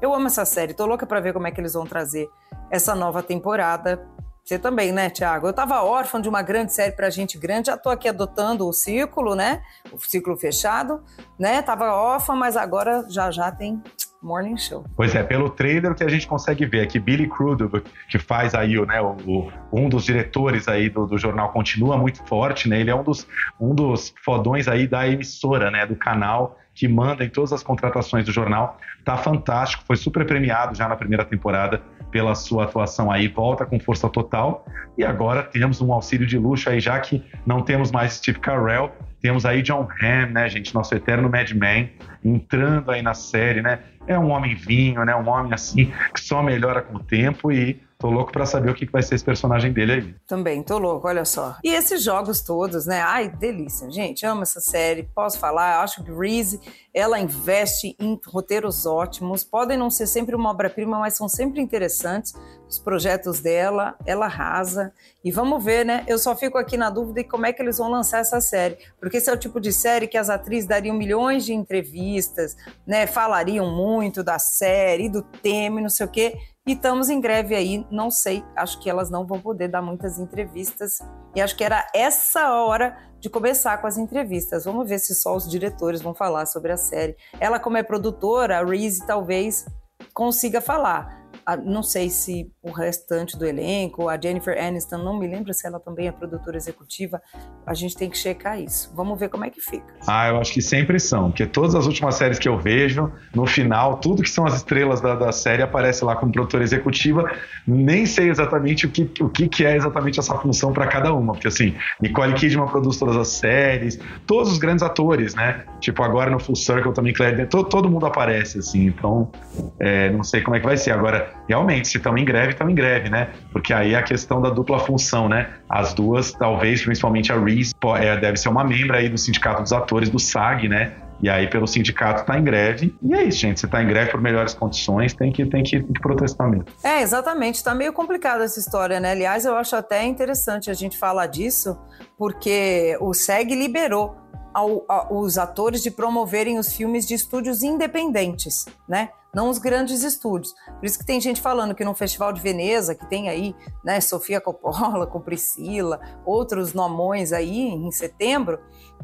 Eu amo essa série, tô louca para ver como é que eles vão trazer essa nova temporada. Você também, né, Tiago? Eu tava órfã de uma grande série pra gente grande, já tô aqui adotando o círculo, né? O círculo fechado, né? Tava órfã, mas agora já já tem Morning Show. Pois é, pelo trailer que a gente consegue ver aqui, Billy Crudup, que faz aí o, né, o, o, um dos diretores aí do, do, jornal, continua muito forte, né? Ele é um dos, um dos fodões aí da emissora, né? Do canal que manda em todas as contratações do jornal. Tá fantástico, foi super premiado já na primeira temporada pela sua atuação aí, volta com força total. E agora temos um auxílio de luxo aí, já que não temos mais Steve Carell, temos aí John Hamm, né, gente, nosso eterno Mad Men, entrando aí na série, né? É um homem vinho, né? Um homem assim que só melhora com o tempo e Tô louco para saber o que vai ser esse personagem dele aí. Também, tô louco, olha só. E esses jogos todos, né? Ai, delícia, gente. Amo essa série. Posso falar? Acho que Reese, ela investe em roteiros ótimos. Podem não ser sempre uma obra-prima, mas são sempre interessantes. Os projetos dela, ela arrasa. E vamos ver, né? Eu só fico aqui na dúvida de como é que eles vão lançar essa série. Porque esse é o tipo de série que as atrizes dariam milhões de entrevistas, né? Falariam muito da série, do tema e não sei o quê. E estamos em greve aí, não sei, acho que elas não vão poder dar muitas entrevistas. E acho que era essa hora de começar com as entrevistas. Vamos ver se só os diretores vão falar sobre a série. Ela, como é produtora, a Reese talvez consiga falar não sei se o restante do elenco, a Jennifer Aniston, não me lembro se ela também é produtora executiva. A gente tem que checar isso. Vamos ver como é que fica. Ah, eu acho que sempre são, porque todas as últimas séries que eu vejo, no final, tudo que são as estrelas da, da série aparece lá como produtora executiva. Nem sei exatamente o que, o que, que é exatamente essa função para cada uma, porque assim, Nicole Kidman produz todas as séries, todos os grandes atores, né? Tipo, agora no Full Circle também, Claire, todo, todo mundo aparece, assim, então é, não sei como é que vai ser. Agora, realmente, se estão em greve, estão em greve, né? Porque aí é a questão da dupla função, né? As duas, talvez, principalmente a Reese, é, deve ser uma membro aí do Sindicato dos Atores, do SAG, né? E aí, pelo sindicato, está em greve. E é isso, gente. Você está em greve por melhores condições, tem que, tem que, tem que protestar mesmo. É, exatamente. Está meio complicada essa história, né? Aliás, eu acho até interessante a gente falar disso, porque o SEG liberou ao, ao, os atores de promoverem os filmes de estúdios independentes, né? Não os grandes estúdios. Por isso que tem gente falando que no Festival de Veneza, que tem aí, né, Sofia Coppola (laughs) com Priscila, outros nomões aí em setembro,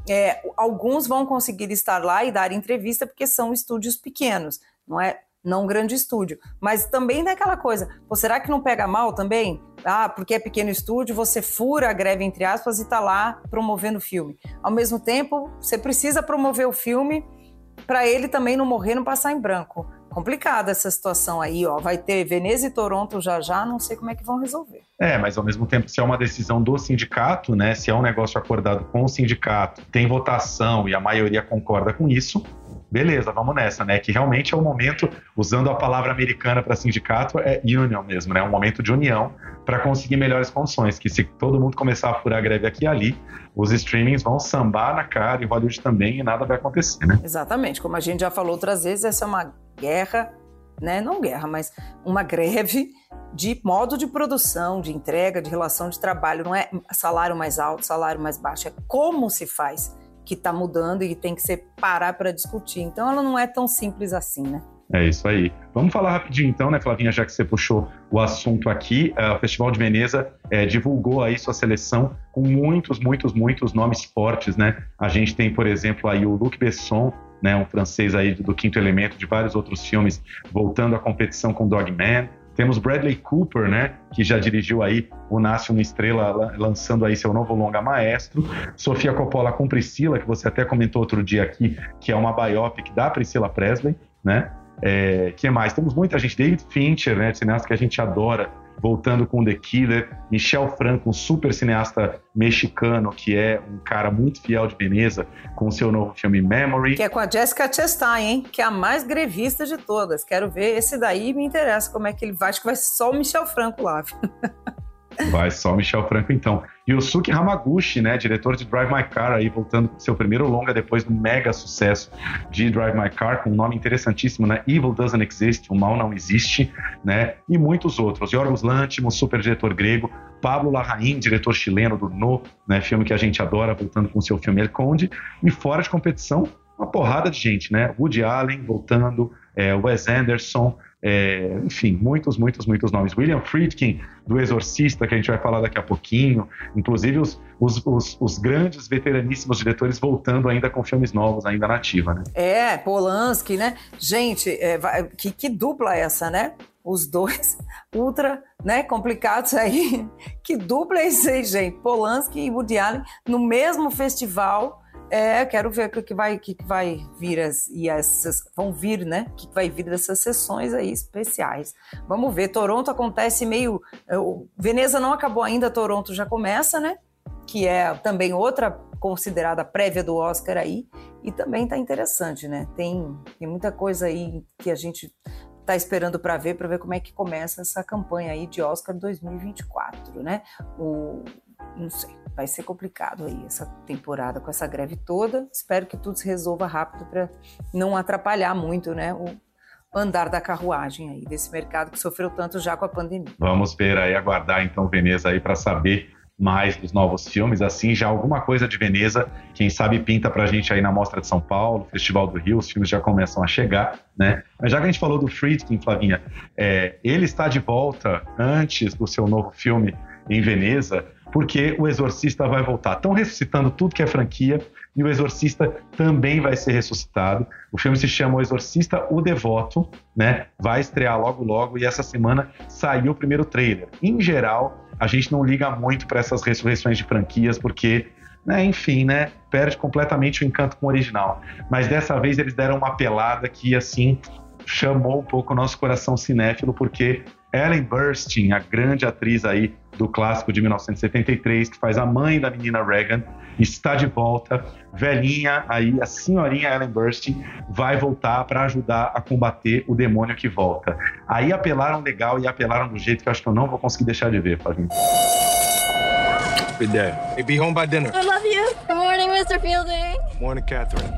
é, alguns vão conseguir estar lá e dar entrevista porque são estúdios pequenos, não é? Não grande estúdio. Mas também tem aquela coisa, pô, será que não pega mal também? Ah, porque é pequeno estúdio, você fura a greve, entre aspas, e está lá promovendo o filme. Ao mesmo tempo, você precisa promover o filme para ele também não morrer, não passar em branco complicada essa situação aí, ó. Vai ter Veneza e Toronto já já, não sei como é que vão resolver. É, mas ao mesmo tempo, se é uma decisão do sindicato, né? Se é um negócio acordado com o sindicato, tem votação e a maioria concorda com isso, beleza, vamos nessa, né? Que realmente é o um momento, usando a palavra americana para sindicato, é union mesmo, né? Um momento de união para conseguir melhores condições. Que se todo mundo começar a furar a greve aqui e ali, os streamings vão sambar na cara e Hollywood também e nada vai acontecer, né? Exatamente, como a gente já falou outras vezes, essa é uma guerra, né? Não guerra, mas uma greve de modo de produção, de entrega, de relação de trabalho. Não é salário mais alto, salário mais baixo, é como se faz que está mudando e tem que ser parar para discutir. Então ela não é tão simples assim, né? É isso aí. Vamos falar rapidinho então, né, Flavinha, já que você puxou o assunto aqui. Uh, o Festival de Veneza é, divulgou aí sua seleção com muitos, muitos, muitos nomes fortes, né? A gente tem, por exemplo, aí o Luc Besson, né, um francês aí do Quinto Elemento, de vários outros filmes, voltando à competição com Dogman. Temos Bradley Cooper, né, que já dirigiu aí o Nasce uma Estrela, lançando aí seu novo longa maestro. Sofia Coppola com Priscila, que você até comentou outro dia aqui, que é uma biopic da Priscila Presley, né? É, que mais? Temos muita gente, David Fincher, né, cineasta que a gente adora, voltando com The Killer, Michel Franco, um super cineasta mexicano, que é um cara muito fiel de Veneza, com seu novo filme Memory. Que é com a Jessica Chastain, hein? Que é a mais grevista de todas. Quero ver esse daí, me interessa como é que ele vai. Acho que vai só o Michel Franco lá. (laughs) Vai só Michel Franco, então. Yusuke Hamaguchi, né, diretor de Drive My Car, aí voltando com seu primeiro longa depois do mega sucesso de Drive My Car, com um nome interessantíssimo, né, Evil Doesn't Exist, o mal não existe, né, e muitos outros. Yorgos Lanthimos, super diretor grego, Pablo Larraín, diretor chileno do No, né, filme que a gente adora, voltando com seu filme El Conde, e fora de competição, uma porrada de gente, né, Woody Allen voltando, é, Wes Anderson, é, enfim, muitos, muitos, muitos nomes. William Friedkin, do Exorcista, que a gente vai falar daqui a pouquinho. Inclusive, os, os, os, os grandes, veteraníssimos diretores voltando ainda com filmes novos, ainda na ativa, né? É, Polanski, né? Gente, é, que, que dupla é essa, né? Os dois (laughs) ultra né, complicados aí. (laughs) Que dupla é isso aí, gente? Polanski e Woody Allen no mesmo festival é, quero ver o que vai, que vai vir as, e essas vão vir, né? O que vai vir dessas sessões aí especiais. Vamos ver. Toronto acontece meio. É, o Veneza não acabou ainda, Toronto já começa, né? Que é também outra considerada prévia do Oscar aí. E também tá interessante, né? Tem, tem muita coisa aí que a gente tá esperando para ver, para ver como é que começa essa campanha aí de Oscar 2024, né? O, não sei, vai ser complicado aí essa temporada com essa greve toda. Espero que tudo se resolva rápido para não atrapalhar muito, né, o andar da carruagem aí desse mercado que sofreu tanto já com a pandemia. Vamos ver aí, aguardar então Veneza aí para saber mais dos novos filmes, assim, já alguma coisa de Veneza, quem sabe pinta pra gente aí na Mostra de São Paulo, Festival do Rio, os filmes já começam a chegar, né? Mas já que a gente falou do Friedkin, Flavinha, é, ele está de volta antes do seu novo filme em Veneza, porque o Exorcista vai voltar. Estão ressuscitando tudo que é franquia e o Exorcista também vai ser ressuscitado. O filme se chama O Exorcista, o Devoto, né? Vai estrear logo logo e essa semana saiu o primeiro trailer. Em geral, a gente não liga muito para essas ressurreições de franquias porque né, enfim, né, perde completamente o encanto com o original. Mas dessa vez eles deram uma pelada que, assim, chamou um pouco o nosso coração cinéfilo, porque Ellen Burstyn, a grande atriz aí do clássico de 1973, que faz a mãe da menina Regan, está de volta, velhinha aí, a senhorinha Ellen Burstyn vai voltar para ajudar a combater o demônio que volta. Aí apelaram legal e apelaram do jeito que eu acho que eu não vou conseguir deixar de ver, Flavinho. Be there. Hey, be home by dinner. I love you. Good morning, Mr. Fielding. Morning, Catherine.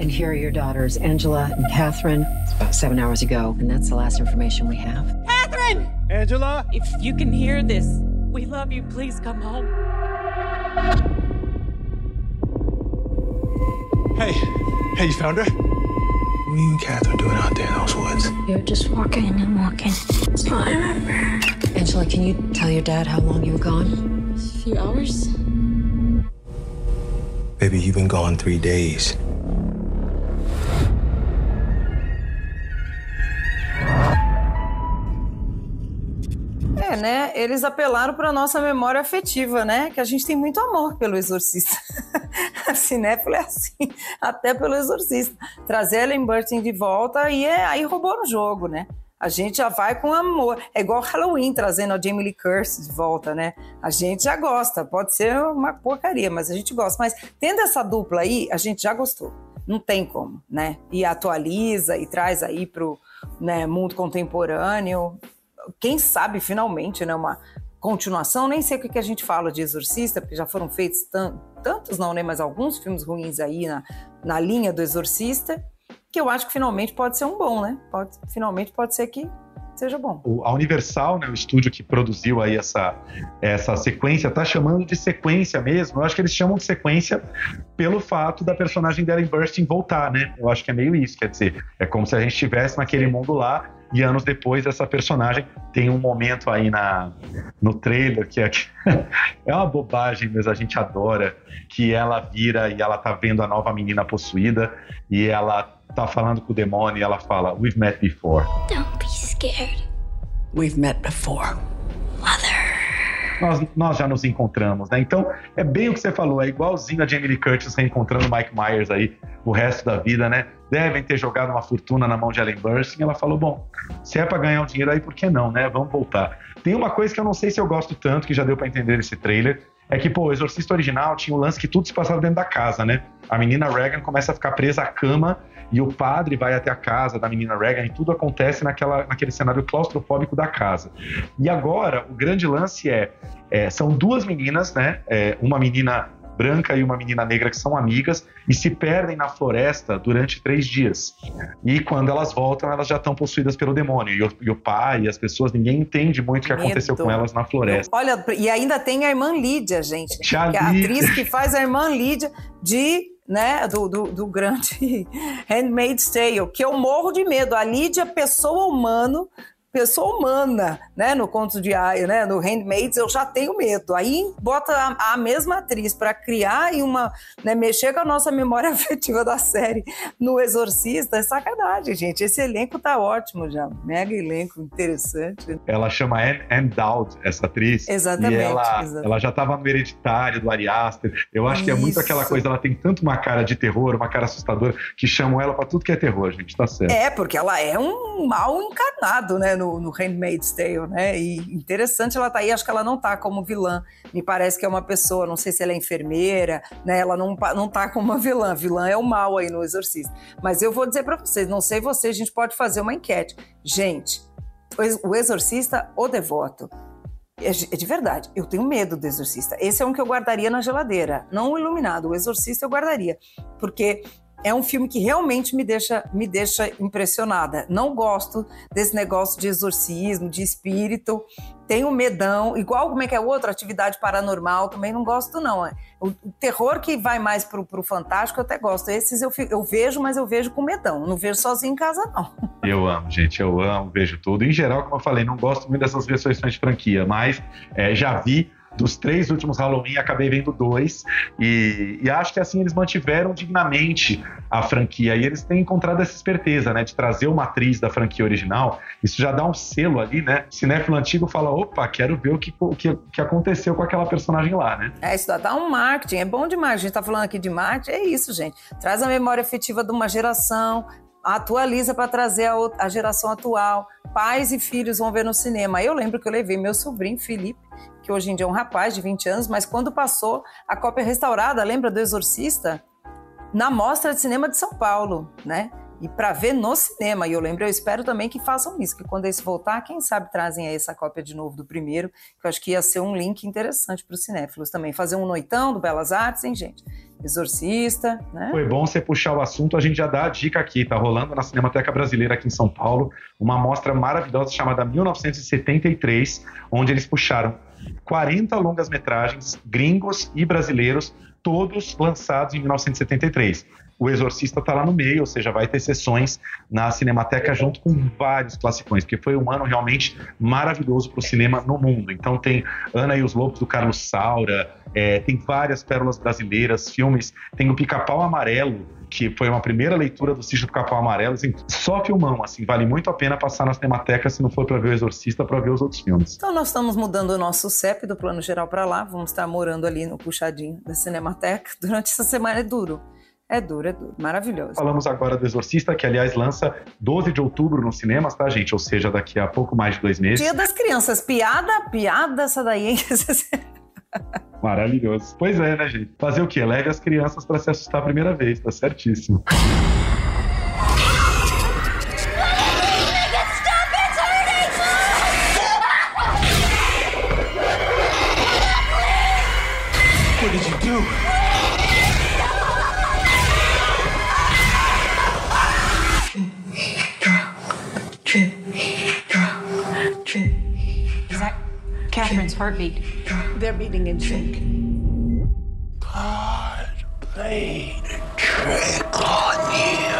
And here are your daughters, Angela and Catherine. It's about seven hours ago, and that's the last information we have. Catherine! Angela? If you can hear this, we love you. Please come home. Hey, hey, you found her? What are you and Catherine doing out there in those woods? You're just walking and walking. That's all I remember. Angela, can you tell your dad how long you were gone? A few hours? Baby, you've been gone three days. É, né? Eles apelaram para nossa memória afetiva, né? Que a gente tem muito amor pelo Exorcista. (laughs) a cinéfila é assim, até pelo Exorcista. Trazer Ellen Burstyn de volta e é, aí roubou no jogo, né? A gente já vai com amor. É igual Halloween trazendo a Jamie Lee Curtis de volta, né? A gente já gosta. Pode ser uma porcaria, mas a gente gosta. Mas tendo essa dupla aí, a gente já gostou. Não tem como, né? E atualiza e traz aí pro né, mundo contemporâneo quem sabe finalmente, né, uma continuação, nem sei o que, a gente fala de Exorcista, porque já foram feitos tan tantos, não, né, mas alguns filmes ruins aí na, na linha do Exorcista, que eu acho que finalmente pode ser um bom, né? Pode, finalmente pode ser que seja bom. O, a Universal, né, o estúdio que produziu aí essa, essa sequência, tá chamando de sequência mesmo. Eu acho que eles chamam de sequência pelo fato da personagem Ellen Burstyn voltar, né? Eu acho que é meio isso, quer dizer, é como se a gente estivesse naquele mundo lá e anos depois essa personagem tem um momento aí na, no trailer que é, (laughs) é uma bobagem, mas a gente adora que ela vira e ela tá vendo a nova menina possuída e ela tá falando com o demônio e ela fala We've met before. Don't be scared. We've met before. Nós, nós já nos encontramos, né? Então, é bem o que você falou, é igualzinho a Jamie Lee Curtis reencontrando o Mike Myers aí o resto da vida, né? Devem ter jogado uma fortuna na mão de Ellen Burstyn ela falou, bom, se é para ganhar um dinheiro aí, por que não, né? Vamos voltar. Tem uma coisa que eu não sei se eu gosto tanto, que já deu para entender nesse trailer, é que, pô, o Exorcista original tinha o lance que tudo se passava dentro da casa, né? A menina Regan começa a ficar presa à cama e o padre vai até a casa da menina Regan e tudo acontece naquela, naquele cenário claustrofóbico da casa. E agora, o grande lance é, é são duas meninas, né? É, uma menina branca e uma menina negra que são amigas e se perdem na floresta durante três dias. E quando elas voltam, elas já estão possuídas pelo demônio. E o, e o pai e as pessoas, ninguém entende muito o que aconteceu com elas na floresta. Olha, e ainda tem a irmã Lídia, gente. Tia que é a Lídia. atriz que faz a irmã Lídia de. Né, do, do, do grande (laughs) Handmaid's Tale, que eu morro de medo. A Lídia, pessoa humano, pessoa humana, né, no Conto de Aya, né, no Handmaids, eu já tenho medo. Aí bota a, a mesma atriz para criar e uma, né, mexer com a nossa memória (laughs) afetiva da série no Exorcista, é sacanagem, gente. Esse elenco tá ótimo já, mega elenco interessante. Ela chama Anne, Anne Dowd, essa atriz. Exatamente, E ela, exatamente. ela já estava no Hereditário, do Ari Aster. Eu acho que é muito Isso. aquela coisa, ela tem tanto uma cara de terror, uma cara assustadora, que chamam ela para tudo que é terror, gente, tá certo. É, porque ela é um mal encarnado, né, no, no Handmaid's Tale, né? E interessante ela tá aí, acho que ela não tá como vilã. Me parece que é uma pessoa, não sei se ela é enfermeira, né? Ela não, não tá como uma vilã. Vilã é o mal aí no Exorcista. Mas eu vou dizer pra vocês, não sei vocês, a gente pode fazer uma enquete. Gente, o Ex- o Exorcista ou Devoto? É é de verdade, eu tenho medo do Exorcista. Esse é um que eu guardaria na geladeira, não o Iluminado. O Exorcista eu guardaria, porque é um filme que realmente me deixa, me deixa impressionada. Não gosto desse negócio de exorcismo, de espírito. Tenho medão, igual como é que é outra atividade paranormal, também não gosto não. O, o terror que vai mais pro, pro fantástico eu até gosto. Esses eu, eu vejo, mas eu vejo com medão. Não vejo sozinho em casa não. (laughs) Eu amo, gente, eu amo, vejo tudo. Em geral, como eu falei, não gosto muito dessas versões de franquia, mas é, já vi dos três últimos Halloween, acabei vendo dois, e, e acho que assim eles mantiveram dignamente a franquia, e eles têm encontrado essa esperteza, né, de trazer uma atriz da franquia original, isso já dá um selo ali, né, cinéfilo antigo fala, opa, quero ver o que, o que, que aconteceu com aquela personagem lá, né. É, isso dá, um marketing, é bom demais. A gente tá falando aqui de marketing, é isso, gente. Traz a memória afetiva de uma geração, atualiza para trazer a, a, geração atual. Pais e filhos vão ver no cinema. Eu lembro que eu levei meu sobrinho, Felipe, que hoje em dia é um rapaz de 20 anos, mas quando passou a cópia restaurada, lembra do Exorcista? Na Mostra de Cinema de São Paulo, né? e para ver no cinema. E eu lembro, eu espero também que façam isso, que quando esse voltar, quem sabe trazem aí essa cópia de novo do primeiro, que eu acho que ia ser um link interessante para os cinéfilos também. Fazer um noitão do Belas Artes, hein, gente? Exorcista, né? Foi bom você puxar o assunto, a gente já dá a dica aqui, tá rolando na Cinemateca Brasileira aqui em São Paulo, uma mostra maravilhosa chamada 1973, onde eles puxaram 40 longas-metragens gringos e brasileiros, todos lançados em 1973 o Exorcista está lá no meio, ou seja, vai ter sessões na Cinemateca junto com vários classicões, porque foi um ano realmente maravilhoso para o cinema no mundo. Então tem Ana e os Lobos do Carlos Saura, é, tem várias pérolas brasileiras, filmes, tem o Pica-Pau Amarelo, que foi uma primeira leitura do Sítio do Capão Amarelo, assim, só filmão, assim, vale muito a pena passar na Cinemateca se não for para ver o Exorcista, para ver os outros filmes. Então nós estamos mudando o nosso CEP do Plano Geral para lá, vamos estar morando ali no puxadinho da Cinemateca (laughs) durante essa semana é duro. É duro, é duro. Maravilhoso. Falamos agora do Exorcista, que aliás lança 12 de outubro nos cinemas, tá, gente? Ou seja, daqui a pouco mais de dois meses. Dia das Crianças. Piada, piada essa daí, hein? (laughs) (laughs) Maravilhoso. Pois é, né, gente? Fazer o quê? Leve as crianças para se assustar a primeira vez, tá certíssimo. Catherine's heartbeat. They're beating in sync. God played a trick on you.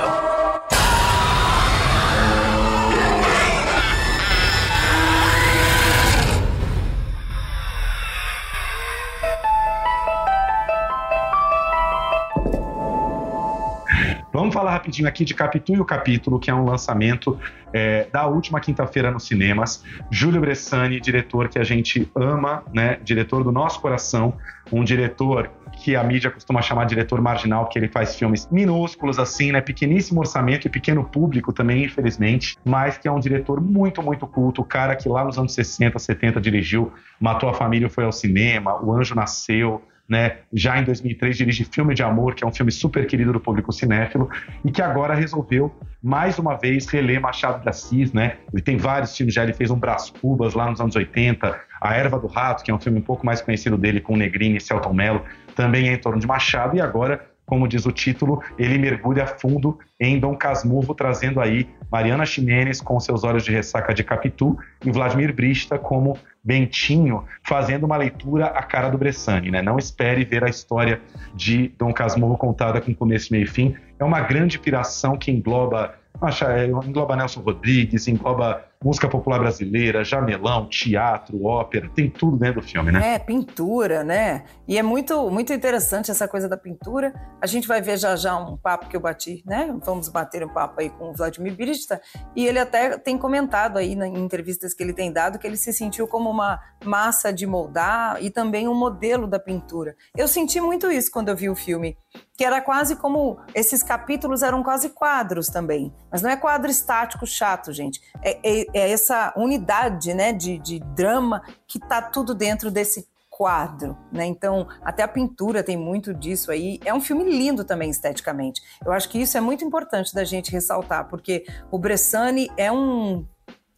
Vamos falar rapidinho aqui de Capitu e o Capítulo, que é um lançamento é, da última quinta-feira nos cinemas. Júlio Bressani, diretor que a gente ama, né? Diretor do nosso coração, um diretor que a mídia costuma chamar de diretor marginal, porque ele faz filmes minúsculos assim, né? Pequeníssimo orçamento e pequeno público também, infelizmente, mas que é um diretor muito, muito culto, o cara que lá nos anos 60, 70 dirigiu Matou a Família foi ao cinema, O Anjo Nasceu, né? Já em 2003 dirige Filme de Amor, que é um filme super querido do público cinéfilo, e que agora resolveu mais uma vez reler Machado de Assis, né? Ele tem vários filmes já, ele fez um Brás Cubas lá nos anos 80, A Erva do Rato, que é um filme um pouco mais conhecido dele com Negrini e Celton Mello, também é em torno de Machado, e agora como diz o título, ele mergulha fundo em Dom Casmurro, trazendo aí Mariana Ximenes com seus olhos de ressaca de Capitu e Vladimir Brista como Bentinho, fazendo uma leitura à cara do Bressani. Né? Não espere ver a história de Dom Casmurro contada com começo, meio e fim. É uma grande piração que engloba é, engloba Nelson Rodrigues, engloba música popular brasileira, jamelão, teatro, ópera, tem tudo dentro do filme, né? É, pintura, né? E é muito, muito interessante essa coisa da pintura. A gente vai ver já já um papo que eu bati, né? Vamos bater um papo aí com o Vladimir Brista, e ele até tem comentado aí em entrevistas que ele tem dado que ele se sentiu como uma massa de moldar e também um modelo da pintura. Eu senti muito isso quando eu vi o filme, que era quase como esses capítulos eram quase quadros também, mas não é quadro estático chato, gente. É, é, é essa unidade né, de, de drama que está tudo dentro desse quadro, né? Então, até a pintura tem muito disso aí. É um filme lindo também esteticamente. Eu acho que isso é muito importante da gente ressaltar, porque o Bressani é um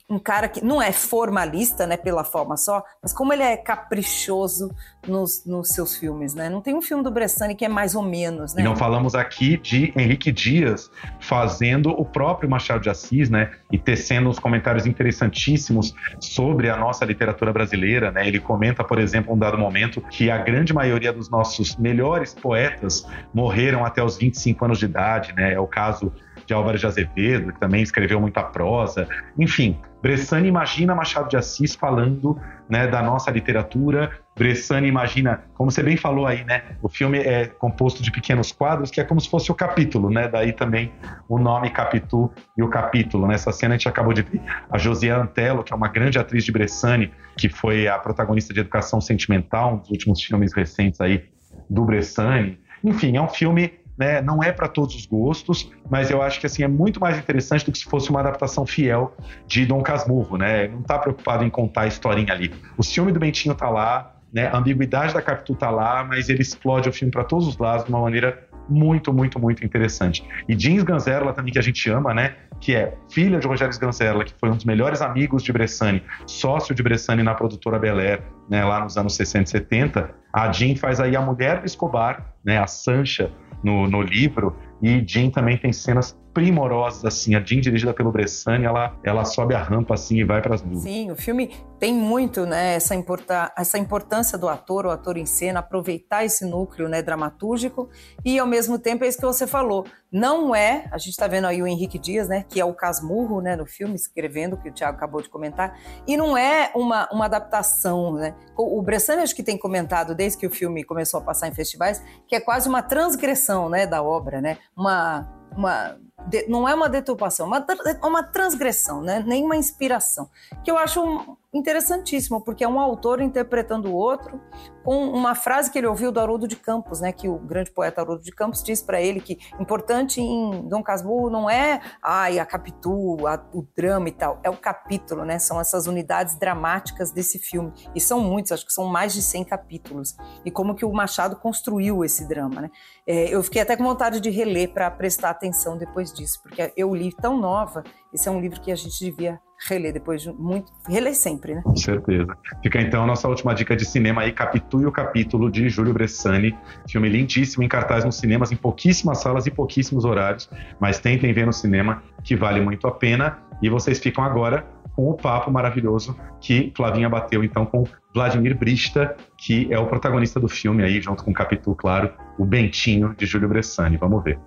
um cara que não é formalista, né, pela forma só, mas como ele é caprichoso nos, nos seus filmes, né? Não tem um filme do Bressani que é mais ou menos, né? E não falamos aqui de Henrique Dias fazendo o próprio Machado de Assis, né? E tecendo uns comentários interessantíssimos sobre a nossa literatura brasileira, né? Ele comenta, por exemplo, um dado momento que a grande maioria dos nossos melhores poetas morreram até os 25 anos de idade, né? É o caso de Álvares de Azevedo, que também escreveu muita prosa. Enfim, Bressani imagina Machado de Assis falando né, da nossa literatura. Bressani imagina, como você bem falou aí, né? O filme é composto de pequenos quadros, que é como se fosse o capítulo, né? Daí também o nome Capitu e o capítulo. Nessa cena a gente acabou de ver a Josiane Antello, que é uma grande atriz de Bressani, que foi a protagonista de Educação Sentimental, um dos últimos filmes recentes aí do Bressani. Enfim, é um filme né, não é para todos os gostos, mas eu acho que assim é muito mais interessante do que se fosse uma adaptação fiel de Dom Casmurro, né? Não tá preocupado em contar a historinha ali. O ciúme do Bentinho tá lá, né? A ambiguidade da Capitu tá lá, mas ele explode o filme para todos os lados de uma maneira muito, muito, muito interessante. E Jeans Ganzerla também, que a gente ama, né? Que é filha de Rogério Ganzerla, que foi um dos melhores amigos de Bressani, sócio de Bressani na produtora Bel Air, né? Lá nos anos 60 e 70. A Jean faz aí a mulher do Escobar, né? A Sancha, no, no livro. E Jean também tem cenas primorosas, assim. A Jean, dirigida pelo Bressani, ela, ela sobe a rampa, assim, e vai para as nuvens. Sim, o filme tem muito, né, essa, importa, essa importância do ator, o ator em cena, aproveitar esse núcleo, né, dramatúrgico e, ao mesmo tempo, é isso que você falou. Não é, a gente está vendo aí o Henrique Dias, né, que é o Casmurro, né, no filme, escrevendo, que o Thiago acabou de comentar, e não é uma, uma adaptação, né. O Bressani, acho que tem comentado, desde que o filme começou a passar em festivais, que é quase uma transgressão, né, da obra, né, uma uma de, não é uma deturpação, uma, uma transgressão, né? nem uma inspiração, que eu acho interessantíssimo, porque é um autor interpretando o outro com uma frase que ele ouviu do Haroldo de Campos, né, que o grande poeta Haroldo de Campos diz para ele que importante em Dom Casmurro não é ai, a capitu, a, o drama e tal, é o capítulo, né, são essas unidades dramáticas desse filme, e são muitos, acho que são mais de 100 capítulos, e como que o Machado construiu esse drama, né. É, eu fiquei até com vontade de reler para prestar atenção depois disso, porque eu li tão nova, esse é um livro que a gente devia reler depois de muito. reler sempre, né? Com certeza. Fica então a nossa última dica de cinema aí, Capitu e o Capítulo, de Júlio Bressani. Filme lindíssimo, em cartaz nos cinemas, em pouquíssimas salas e pouquíssimos horários, mas tentem ver no cinema, que vale muito a pena. E vocês ficam agora com o papo maravilhoso que Flavinha bateu então com Vladimir Brista, que é o protagonista do filme aí, junto com o Capitu, claro, o Bentinho de Júlio Bressani. Vamos ver.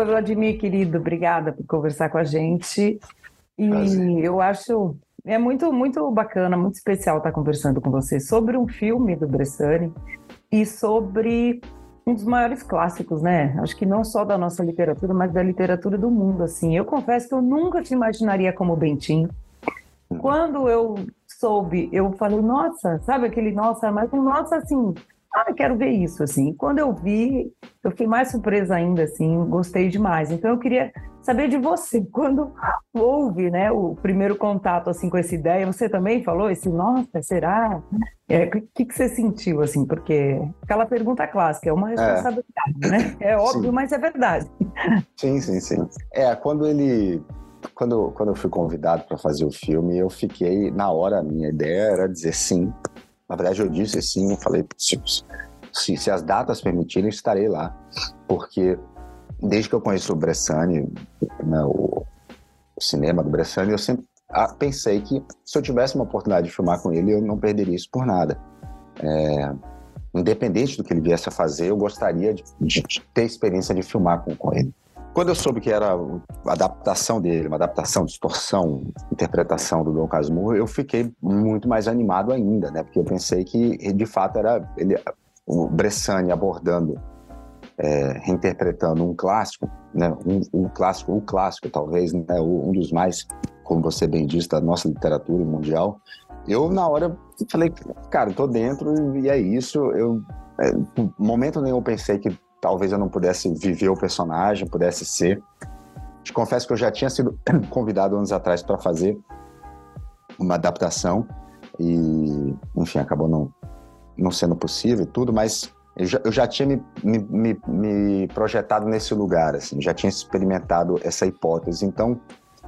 Oi, Vladimir, querido, obrigada por conversar com a gente. E Prazer. eu acho é muito muito bacana, muito especial estar conversando com você sobre um filme do Bressani e sobre um dos maiores clássicos, né? Acho que não só da nossa literatura, mas da literatura do mundo, assim. Eu confesso que eu nunca te imaginaria como Bentinho. Quando eu soube, eu falei, nossa, sabe aquele nossa, mas um nossa assim, ah, quero ver isso, assim. Quando eu vi, eu fiquei mais surpresa ainda, assim, gostei demais. Então eu queria saber de você, (laughs) quando houve, né, o primeiro contato, assim, com essa ideia, você também falou esse, nossa, será? O é, que, que você sentiu, assim, porque aquela pergunta clássica, é uma responsabilidade, é. né? (laughs) É óbvio, sim. mas é verdade. Sim, sim, sim. É, quando ele... Quando, quando eu fui convidado para fazer o filme, eu fiquei, na hora, a minha ideia era dizer sim, na verdade, eu disse sim, eu falei, se, se, se, as datas permitirem, estarei lá. Porque desde que eu conheço o Bressani, né, o, o, cinema do Bressani, eu sempre ah, pensei que se eu tivesse uma oportunidade de filmar com ele, eu não perderia isso por nada. É, independente do que ele viesse a fazer, eu gostaria de, de, de ter experiência de filmar com, com ele. Quando eu soube que era a adaptação dele, uma adaptação, distorção, interpretação do Dom Casmurro, eu fiquei muito mais animado ainda, né? Porque eu pensei que, de fato, era ele, o Bressani abordando, é, reinterpretando um clássico, né? Um, um, clássico, o clássico talvez, né? Um dos mais, como você bem disse, da nossa literatura mundial. Eu, na hora, falei, cara, tô dentro e é isso. Eu, é, momento nenhum eu pensei que talvez eu não pudesse viver o personagem, pudesse ser. Te confesso que eu já tinha sido (clears throat) convidado anos atrás para fazer uma adaptação e, enfim, acabou não, não sendo possível e tudo, mas eu já, eu já tinha me, me, me, projetado nesse lugar, assim, já tinha experimentado essa hipótese. Então,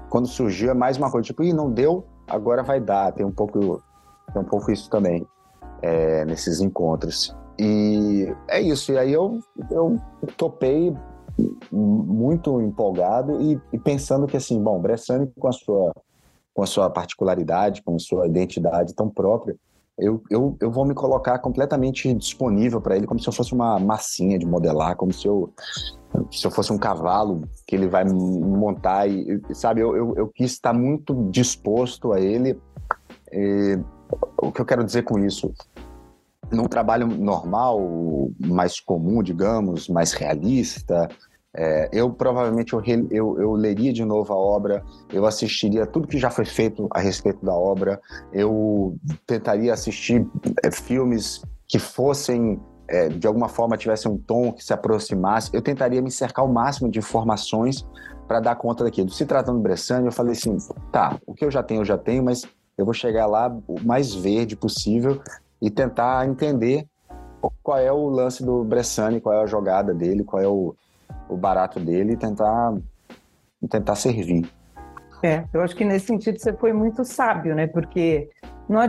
quando surgiu, é mais uma coisa, tipo, Ih, não deu, agora vai dar. Tem um pouco, tem um pouco isso também é, nesses encontros. E é isso. E aí eu, eu topei muito empolgado e, e pensando que, assim, bom, Bressani com a sua, com a sua particularidade, com a sua identidade tão própria, eu, eu, eu vou me colocar completamente disponível para ele, como se eu fosse uma massinha de modelar, como se eu, se eu fosse um cavalo que ele vai montar. E, sabe, eu, eu, eu quis estar muito disposto a ele. E, o que eu quero dizer com isso? Num trabalho normal, mais comum, digamos, mais realista, É, eu provavelmente eu, eu, eu leria de novo a obra, eu assistiria tudo que já foi feito a respeito da obra, eu tentaria assistir é, filmes que fossem é, de alguma forma tivessem um tom que se aproximasse, eu tentaria me cercar o máximo de informações para dar conta daquilo. Se tratando do Bressani, eu falei assim, tá, o que eu já tenho, eu já tenho, mas eu vou chegar lá o mais verde possível e tentar entender qual é o lance do Bressani, qual é a jogada dele, qual é o, o barato dele e tentar, tentar servir. É, eu acho que nesse sentido você foi muito sábio, né? Porque não,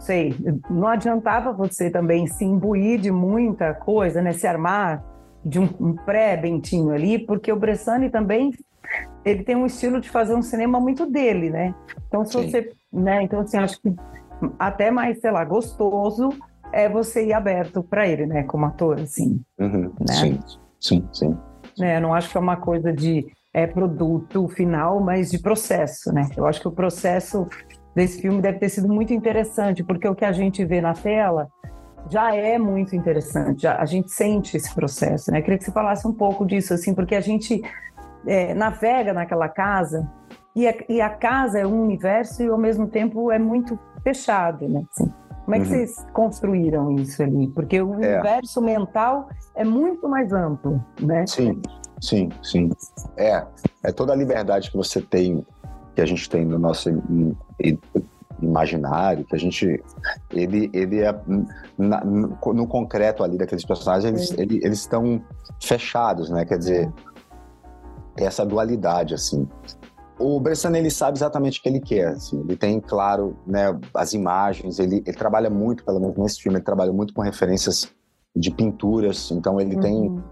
sei, não adiantava você também se imbuir de muita coisa, né? Se armar de um, um pré-Bentinho ali, porque o Bressani também ele tem um estilo de fazer um cinema muito dele, né? Então se Sim. você, né? Então assim, acho que até mais, sei lá, gostoso é você ir aberto para ele, né? Como ator, assim. Uhum, Né? Sim, sim, sim. né? Eu não acho que é uma coisa de é, produto final, mas de processo, né? Eu acho que o processo desse filme deve ter sido muito interessante, porque o que a gente vê na tela já é muito interessante, já, a gente sente esse processo, né? Eu queria que você falasse um pouco disso, assim, porque a gente é, navega naquela casa e a, e a casa é um universo e ao mesmo tempo é muito fechado, né? Assim, como é que Uhum. vocês construíram isso ali? Porque o É. universo mental é muito mais amplo, né? Sim, sim, sim. É, é toda a liberdade que você tem, que a gente tem no nosso im- im- imaginário, que a gente, ele, ele é na- no concreto ali daqueles personagens, eles, eles estão fechados, né? Quer dizer, essa dualidade assim. O Bressan ele sabe exatamente o que ele quer, assim. ele tem claro, né, as imagens, ele, ele trabalha muito, pelo menos nesse filme, ele trabalha muito com referências de pinturas, então ele tem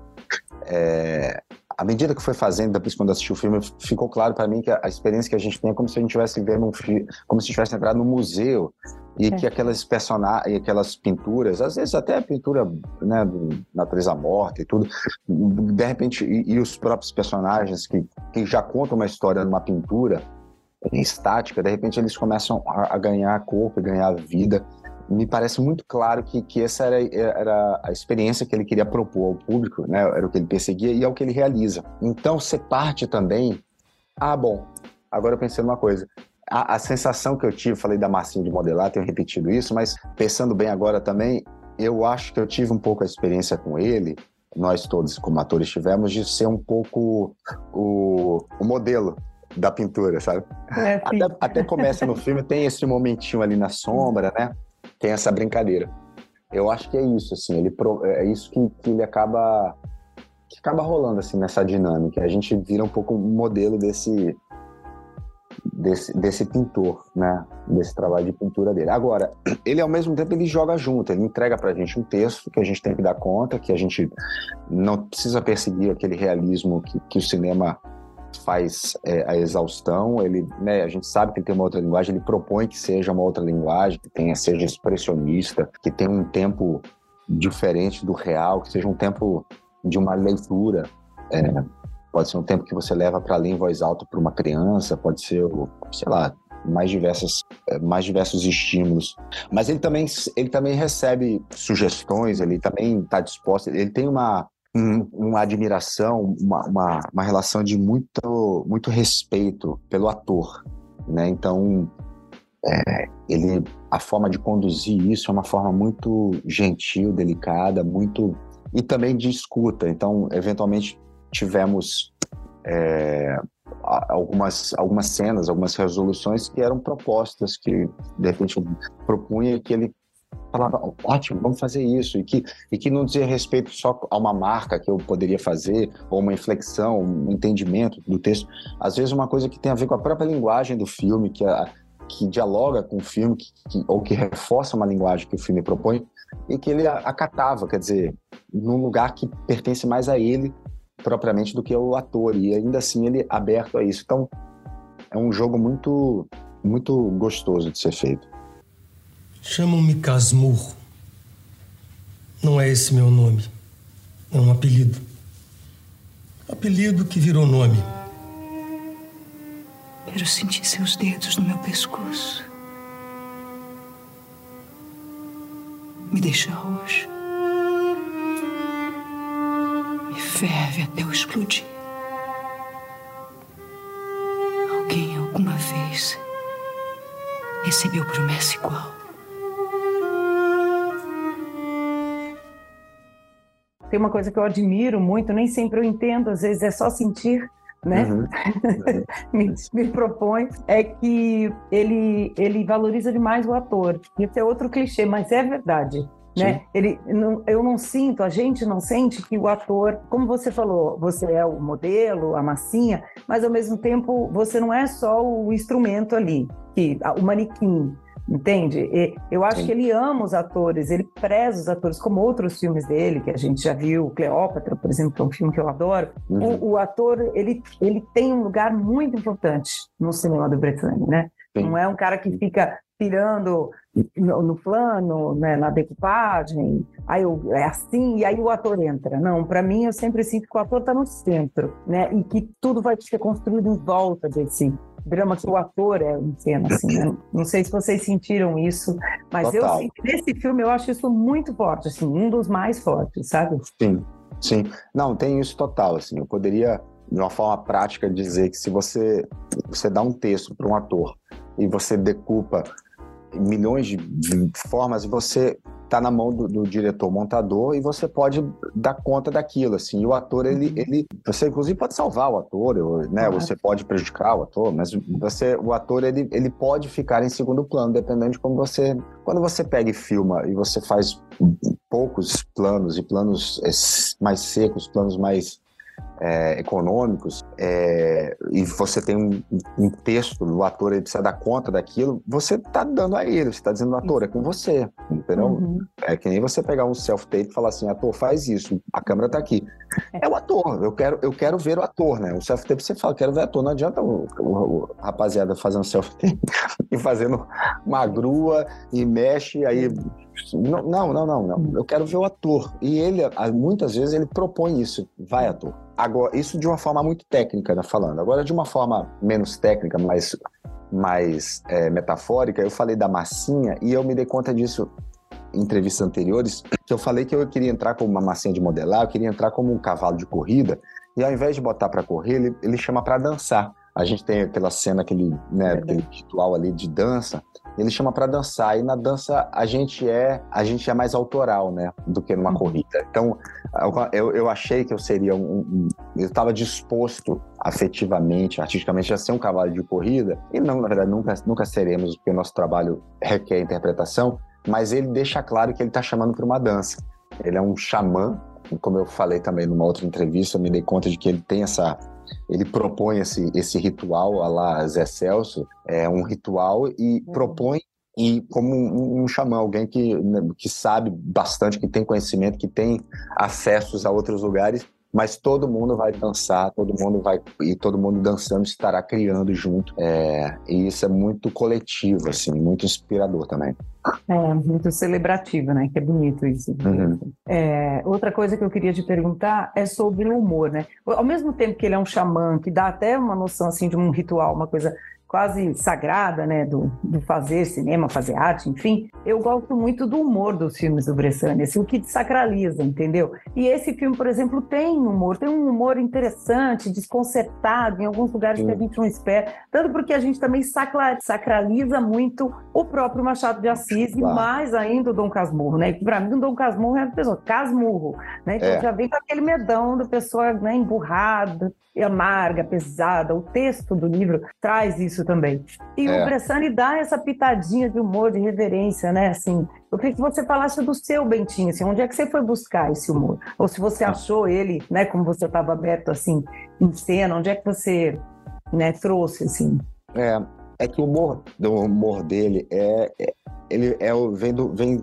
é, à medida que foi fazendo, depois quando assisti o filme, ficou claro para mim que a, experiência que a gente tem é como se a gente tivesse vendo um filme, como se tivesse entrado no museu e É. que aquelas personagens, aquelas pinturas, às vezes até a pintura, né, do natureza morta e tudo, de repente e, e os próprios personagens que, que já contam uma história numa pintura estática, de repente eles começam a, a ganhar corpo, e ganhar vida me parece muito claro que, que essa era, era a experiência que ele queria propor ao público, né? Era o que ele perseguia e é o que ele realiza. Então, ser parte também. Ah, bom, agora eu pensei numa coisa. A, a sensação que eu tive, falei da massinha de modelar, tenho repetido isso, mas pensando bem agora também, eu acho que eu tive um pouco a experiência com ele, nós todos como atores tivemos, de ser um pouco o, o modelo da pintura, sabe? É. Até, até começa no filme, tem esse momentinho ali na sombra, né? Tem essa brincadeira. Eu acho que é isso, assim, ele pro- é isso que, que ele acaba que acaba rolando assim nessa dinâmica. A gente vira um pouco um modelo desse desse, desse pintor, né? Desse trabalho de pintura dele. Agora, (clears throat) ele ao mesmo tempo ele joga junto, ele entrega pra gente um texto que a gente tem que dar conta, que a gente não precisa perseguir aquele realismo que, que o cinema faz é, a exaustão, ele, né, a gente sabe que ele tem uma outra linguagem, ele propõe que seja uma outra linguagem, que tenha, seja expressionista, que tenha um tempo diferente do real, que seja um tempo de uma leitura. É, pode ser um tempo que você leva para ler em voz alta para uma criança, pode ser, sei lá, mais diversas, é, mais diversos estímulos. Mas ele também, ele também recebe sugestões, ele também está disposto, ele tem uma um- uma admiração, uma, uma, uma relação de muito, muito respeito pelo ator, né? Então, é, ele, a forma de conduzir isso é uma forma muito gentil, delicada, muito e também de escuta. Então, eventualmente tivemos é, algumas algumas cenas, algumas resoluções que eram propostas que de repente eu propunha que ele falava, ótimo, vamos fazer isso, e que, e que não dizia respeito só a uma marca que eu poderia fazer, ou uma inflexão, um entendimento do texto. Às vezes uma coisa que tem a ver com a própria linguagem do filme, que, a, que dialoga com o filme, que, que- ou que reforça uma linguagem que o filme propõe, e que ele acatava, quer dizer, num lugar que pertence mais a ele propriamente do que ao ator, e ainda assim ele é aberto a isso. Então, é um jogo muito, muito gostoso de ser feito. Chamam-me Casmurro. Não é esse meu nome. É um apelido. Apelido que virou nome. Quero sentir seus dedos no meu pescoço. Me deixa roxa. Me ferve até eu explodir. Alguém alguma vez recebeu promessa igual? Tem uma coisa que eu admiro muito, nem sempre eu entendo, às vezes é só sentir, né? Uhum. (laughs) me, me propõe, é que ele, ele valoriza demais o ator. Isso é outro clichê, mas é verdade. Né? Ele, não, eu não sinto, a gente não sente que o ator, como você falou, você é o modelo, a massinha, mas ao mesmo tempo você não é só o instrumento ali, que, o manequim, entende? E eu acho Sim. que ele ama os atores, ele preza os atores, como outros filmes dele, que a gente já viu, Cleópatra, por exemplo, que é um filme que eu adoro. Uhum. O, o ator, ele, ele tem um lugar muito importante no cinema do Bretânia, né? Não é um cara que fica pirando no, no plano, né, na decupagem, aí eu, é assim, e aí o ator entra. Não, para mim eu sempre sinto que o ator está no centro, né, e que tudo vai ser construído em volta desse drama que o ator é em cena, assim, né? Não sei se vocês sentiram isso, mas eu Total. senti, nesse filme eu acho isso muito forte, assim, um dos mais fortes, sabe? Sim, sim. Não, tem isso total, assim. Eu poderia, de uma forma prática, dizer que se você, você dá um texto para um ator e você decupa milhões de formas e você tá na mão do, do diretor montador e você pode dar conta daquilo assim e o ator ele, ele você inclusive pode salvar o ator né Claro. você pode prejudicar o ator mas você o ator ele, ele pode ficar em segundo plano dependendo de como você quando você pega e filma e você faz poucos planos e planos eh, mais secos planos mais é, econômicos é, e você tem um, um texto, o ator ele precisa dar conta daquilo, você tá dando a ele, você tá dizendo, ator, é com você, entendeu? Uhum. É que nem você pegar um self-tape e falar assim, ator, faz isso, a câmera tá aqui. É o ator, eu quero, eu quero ver o ator, né? O self-tape você fala, quero ver o ator, não adianta o, o- o rapaziada fazendo self-tape (laughs) e fazendo uma grua e mexe, aí... Não, não, não, não. Eu quero ver o ator. E ele, muitas vezes, ele propõe isso. Vai, ator. Agora, isso de uma forma muito técnica, né, falando. Agora, de uma forma menos técnica, mais, mais é, metafórica, eu falei da massinha e eu me dei conta disso em entrevistas anteriores, que eu falei que eu queria entrar como uma massinha de modelar, eu queria entrar como um cavalo de corrida, e ao invés de botar para correr, ele, ele chama para dançar. A gente tem aquela cena, aquele, né, aquele ritual ali de dança, ele chama para dançar, e na dança a gente é a gente é mais autoral, né, do que numa corrida. Então, eu, eu achei que eu seria um, um- eu estava disposto afetivamente, artisticamente a ser um cavalo de corrida, e não, na verdade, nunca, nunca seremos, porque o nosso trabalho requer interpretação, mas ele deixa claro que ele está chamando para uma dança. Ele é um xamã, como eu falei também numa outra entrevista, eu me dei conta de que ele tem essa. Ele propõe esse, esse ritual a lá Zé Celso, é um ritual e propõe e como um, um xamã, alguém que, né, que sabe bastante, que tem conhecimento, que tem acessos a outros lugares, mas todo mundo vai dançar, todo mundo vai e todo mundo dançando estará criando junto. É, e isso é muito coletivo, assim, muito inspirador também. É, muito celebrativo, né? Que é bonito isso. Uhum. É, outra coisa que eu queria te perguntar é sobre o humor, né? Ao mesmo tempo que ele é um xamã, que dá até uma noção assim de um ritual, uma coisa quase sagrada, né, do, do fazer cinema, fazer arte, enfim, eu gosto muito do humor dos filmes do Bressani, assim, o que sacraliza, entendeu? E esse filme, por exemplo, tem humor, tem um humor interessante, desconcertado, em alguns lugares que a gente não espera, tanto porque a gente também sacra- sacraliza muito o próprio Machado de Assis e Claro. mais ainda o Dom Casmurro, né? Para mim o Dom Casmurro é uma pessoa, Casmurro, né? Então É. já vem com aquele medão da pessoa né, emburrada, e amarga, pesada. O texto do livro traz isso também. E É. o Bressani dá essa pitadinha de humor, de reverência, né? Assim, eu queria que você falasse do seu Bentinho, assim, onde é que você foi buscar esse humor? Ou se você achou ele, né, como você estava aberto assim em cena, onde é que você, né, trouxe assim? É, é que o humor, o humor dele é, é- ele é o vem do vem,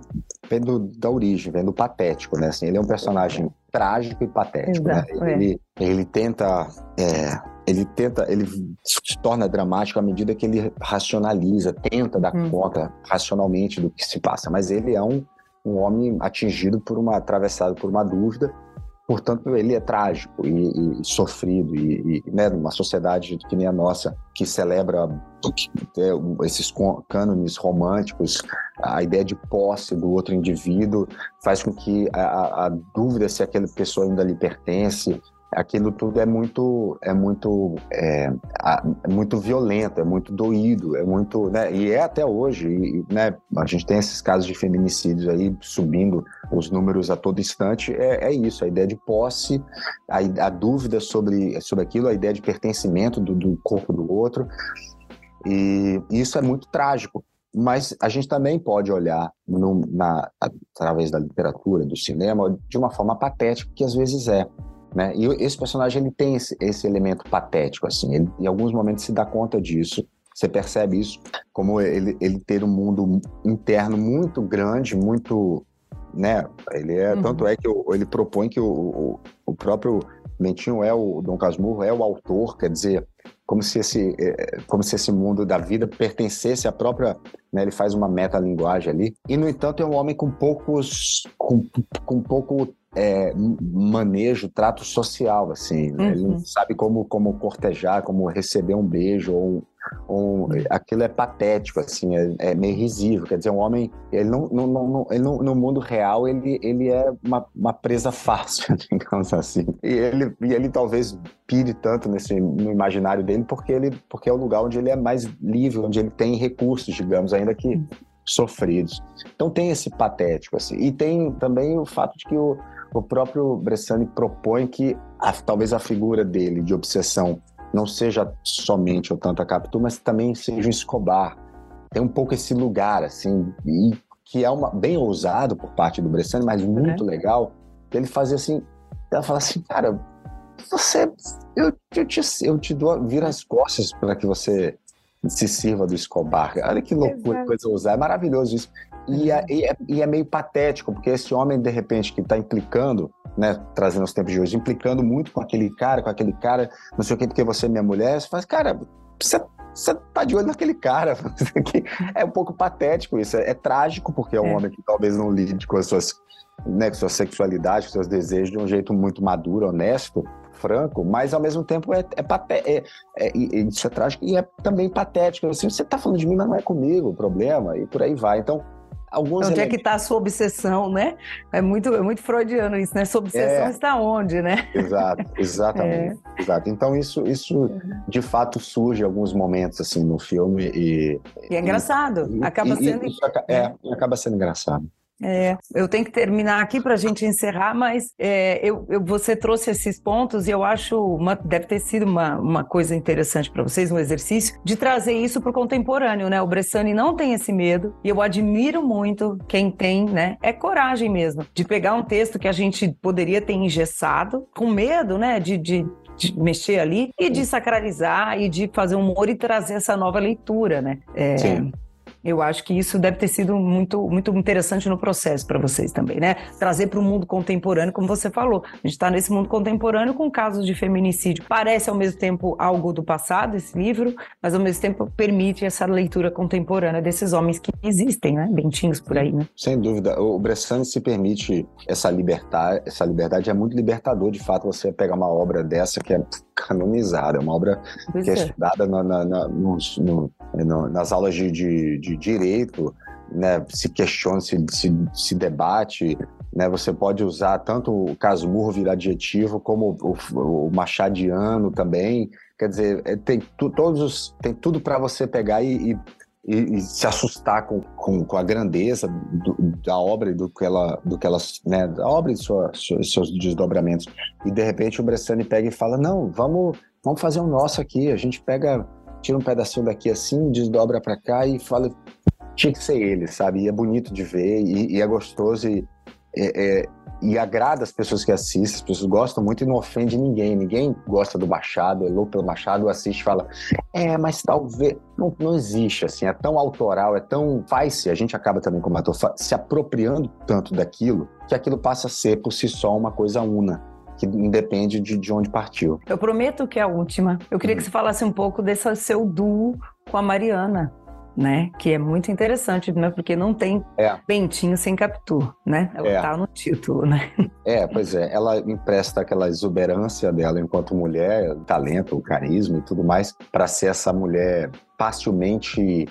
vem do, da origem, vem do patético, né? Assim, ele é um personagem trágico e patético, Exato, né? é. Ele, ele tenta é, ele tenta, ele se torna dramático à medida que ele racionaliza, tenta dar Hum. conta racionalmente do que se passa, mas ele é um, um homem atingido por uma atravessado por uma dúvida portanto, ele é trágico e, e sofrido, e, e né, numa sociedade que nem a nossa, que celebra é, esses cânones românticos, a ideia de posse do outro indivíduo faz com que a, a dúvida se aquela pessoa ainda lhe pertence, aquilo tudo é muito é muito é, é, muito violento é muito doído é muito né e é até hoje e, né a gente tem esses casos de feminicídios aí subindo os números a todo instante é, é isso a ideia de posse a, a, dúvida sobre sobre aquilo a ideia de pertencimento do, do corpo do outro e isso é muito trágico mas a gente também pode olhar no, na, através da literatura, do cinema, de uma forma patética, que às vezes é. Né? E esse personagem ele tem esse, esse elemento patético, assim. Ele, em alguns momentos se dá conta disso. Você percebe isso como ele, ele ter um mundo interno muito grande, muito, né? Ele é uhum. tanto é que ele propõe que o, o, o próprio Mentinho é o Dom Casmurro é o autor, quer dizer, como se esse é, como se esse mundo da vida pertencesse à própria, né, ele faz uma metalinguagem ali. E no entanto é um homem com poucos com, com pouco é, manejo, trato social, assim. Né? Uhum. Ele não sabe como, como cortejar, como receber um beijo ou, ou aquilo é patético, assim, é, é, meio risível. Quer dizer, um homem, ele não, não, não, ele não, no mundo real ele, ele é uma, uma presa fácil, (laughs) digamos assim. E ele, e ele talvez pire tanto nesse no imaginário dele porque ele porque é o lugar onde ele é mais livre, onde ele tem recursos, digamos, ainda que sofridos. Então tem esse patético assim. E tem também o fato de que o o próprio Bressani propõe que a, talvez a figura dele de obsessão não seja somente o Tanta Capitu, mas também seja o Escobar. Tem um pouco esse lugar, assim, e que é uma, bem ousado por parte do Bressani, mas muito uhum. legal, que ele fazia assim, ela fala assim, cara, você, eu, eu, te, eu te dou, vira as costas para que você se sirva do Escobar. Olha que loucura, Exato. coisa ousada, é maravilhoso isso. E é, e, é, e é, meio patético, porque esse homem, de repente, que está implicando, né, trazendo os tempos de hoje, implicando muito com aquele cara, com aquele cara, não sei o que, porque você é minha mulher, você faz, cara, você, você tá de olho naquele cara. (laughs) é um pouco patético isso. É, é trágico, porque é um é. homem que talvez não lide com as suas, né, com sua sexualidade, com seus desejos de um jeito muito maduro, honesto franco, mas ao mesmo tempo é, é, paté é, é, isso é trágico e é também patético. Assim, você está falando de mim, mas não é comigo o problema, e por aí vai. Então, alguns Onde elementos... é que está a sua obsessão, né? É muito, é muito freudiano isso, né? Sua obsessão é, está onde, né? Exato, (laughs) exatamente. É. Exato. Então isso, isso de fato surge em alguns momentos assim no filme e... E é engraçado, e, acaba e, sendo... E, é, acaba sendo engraçado. É, eu tenho que terminar aqui para a gente encerrar, mas é, eu, eu, você trouxe esses pontos e eu acho uma, deve ter sido uma, uma coisa interessante para vocês, um exercício de trazer isso para o contemporâneo, né? O Bressani não tem esse medo e eu admiro muito quem tem, né? É coragem mesmo de pegar um texto que a gente poderia ter engessado, com medo, né? de, de de mexer ali e de sacralizar e de fazer um humor e trazer essa nova leitura, né? É, Sim. Eu acho que isso deve ter sido muito, muito interessante no processo para vocês também, né? Trazer para o mundo contemporâneo, como você falou. A gente está nesse mundo contemporâneo com casos de feminicídio. Parece ao mesmo tempo algo do passado, esse livro, mas ao mesmo tempo permite essa leitura contemporânea desses homens que existem, né? Bentinhos por aí, né? Sem dúvida. O Bressani se permite essa liberdade, essa liberdade é muito libertador, de fato, você pegar uma obra dessa que é canonizada, é uma obra pois que é, é estudada na, na, na, no, no, nas aulas de, de, de direito, né, se questiona, se, se, se, debate, né, você pode usar tanto o casmurro vir adjetivo como o, o machadiano também, quer dizer, é, tem, tu, todos os, tem tudo para você pegar e, e, e, se assustar com, com, com a grandeza do, da obra e do que ela, do que ela né, da obra e sua, seus desdobramentos. E de repente o Bressani pega e fala, não, vamos, vamos fazer o nosso aqui, a gente pega tira um pedacinho daqui assim, desdobra para cá e fala. Tinha que ser ele, sabe? E é bonito de ver, e, e é gostoso, e, é, é, e agrada as pessoas que assistem, as pessoas gostam muito e não ofende ninguém. Ninguém gosta do Machado, é louco pelo Machado, assiste e fala, é, mas talvez. Não, não existe, assim, é tão autoral, é tão. Faz-se, a gente acaba também, como ator, se apropriando tanto daquilo, que aquilo passa a ser por si só uma coisa una que independe de, de onde partiu. Eu prometo que é a última. Eu queria que você falasse um pouco desse seu duo com a Mariana. né? Que é muito interessante, né? Porque não tem É. Bentinho sem Capitu, né? Ela É. tá no título, né? É, pois é. Ela empresta aquela exuberância dela enquanto mulher, talento, carisma e tudo mais, para ser essa mulher facilmente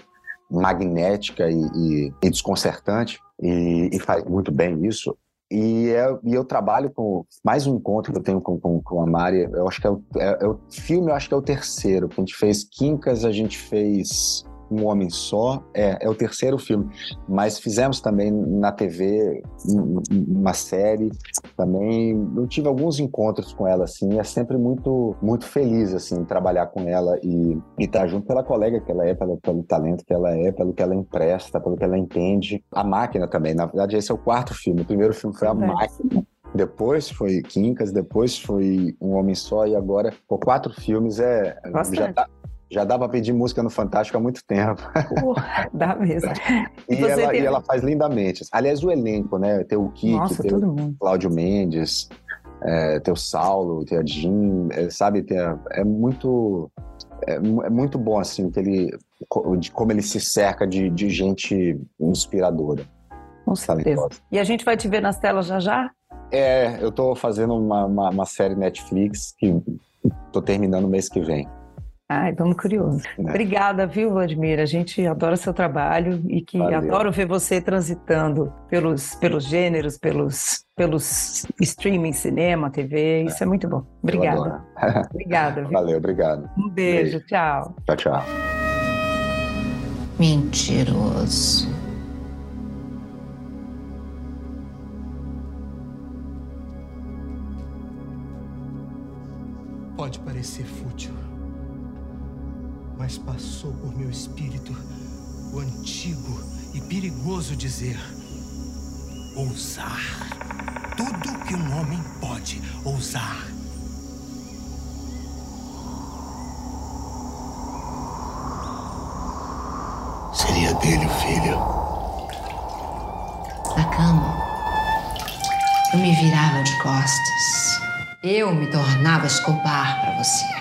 magnética e, e- e desconcertante. E, e faz muito bem isso. E, é- e eu trabalho com mais um encontro que eu tenho com, com, com a Mari. Eu acho que é o, é- é o filme, eu acho que é o terceiro. A gente fez Quincas, a gente fez Um Homem Só. É, é o terceiro filme. Mas fizemos também na TV um- um- uma série também. Eu tive alguns encontros com ela, assim. É sempre muito, muito feliz, assim, trabalhar com ela e estar junto pela colega que ela é, pelo, pelo talento que ela é, pelo que ela empresta, pelo que ela entende. A máquina também. Na verdade, esse é o quarto filme. O primeiro filme foi A Verdade. Máquina. Depois foi Quincas, depois foi Um Homem Só e agora, por quatro filmes, é Bastante. já dá, já dá pra pedir música no Fantástico há muito tempo. Porra, dá mesmo. E, ela, teve- e ela faz lindamente. Aliás, o elenco, né? Tem o Kiki, Nossa, tem o. Cláudio Mendes, é, tem o Saulo, tem a Jean, é, sabe? A- é muito é, é muito bom assim que ele de como ele se cerca de, de gente inspiradora. Com certeza. E a gente vai te ver nas telas já já? É, eu tô fazendo uma, uma, uma série Netflix que tô terminando mês que vem. Ai, estamos curiosos. Né. Obrigada, viu, Vladimir? A gente adora seu trabalho e que Valeu. adoro ver você transitando pelos, pelos gêneros, pelos, pelos streaming, cinema, TV. Isso é muito bom. Obrigada. (laughs) Obrigada, viu? Valeu, obrigado. Um beijo, tchau. Tchau, tchau. Mentiroso. Pode parecer mas passou por meu espírito o antigo e perigoso dizer: ousar. Tudo que um homem pode ousar. Seria dele o filho. Na cama, eu me virava de costas. Eu me tornava Escobar para você.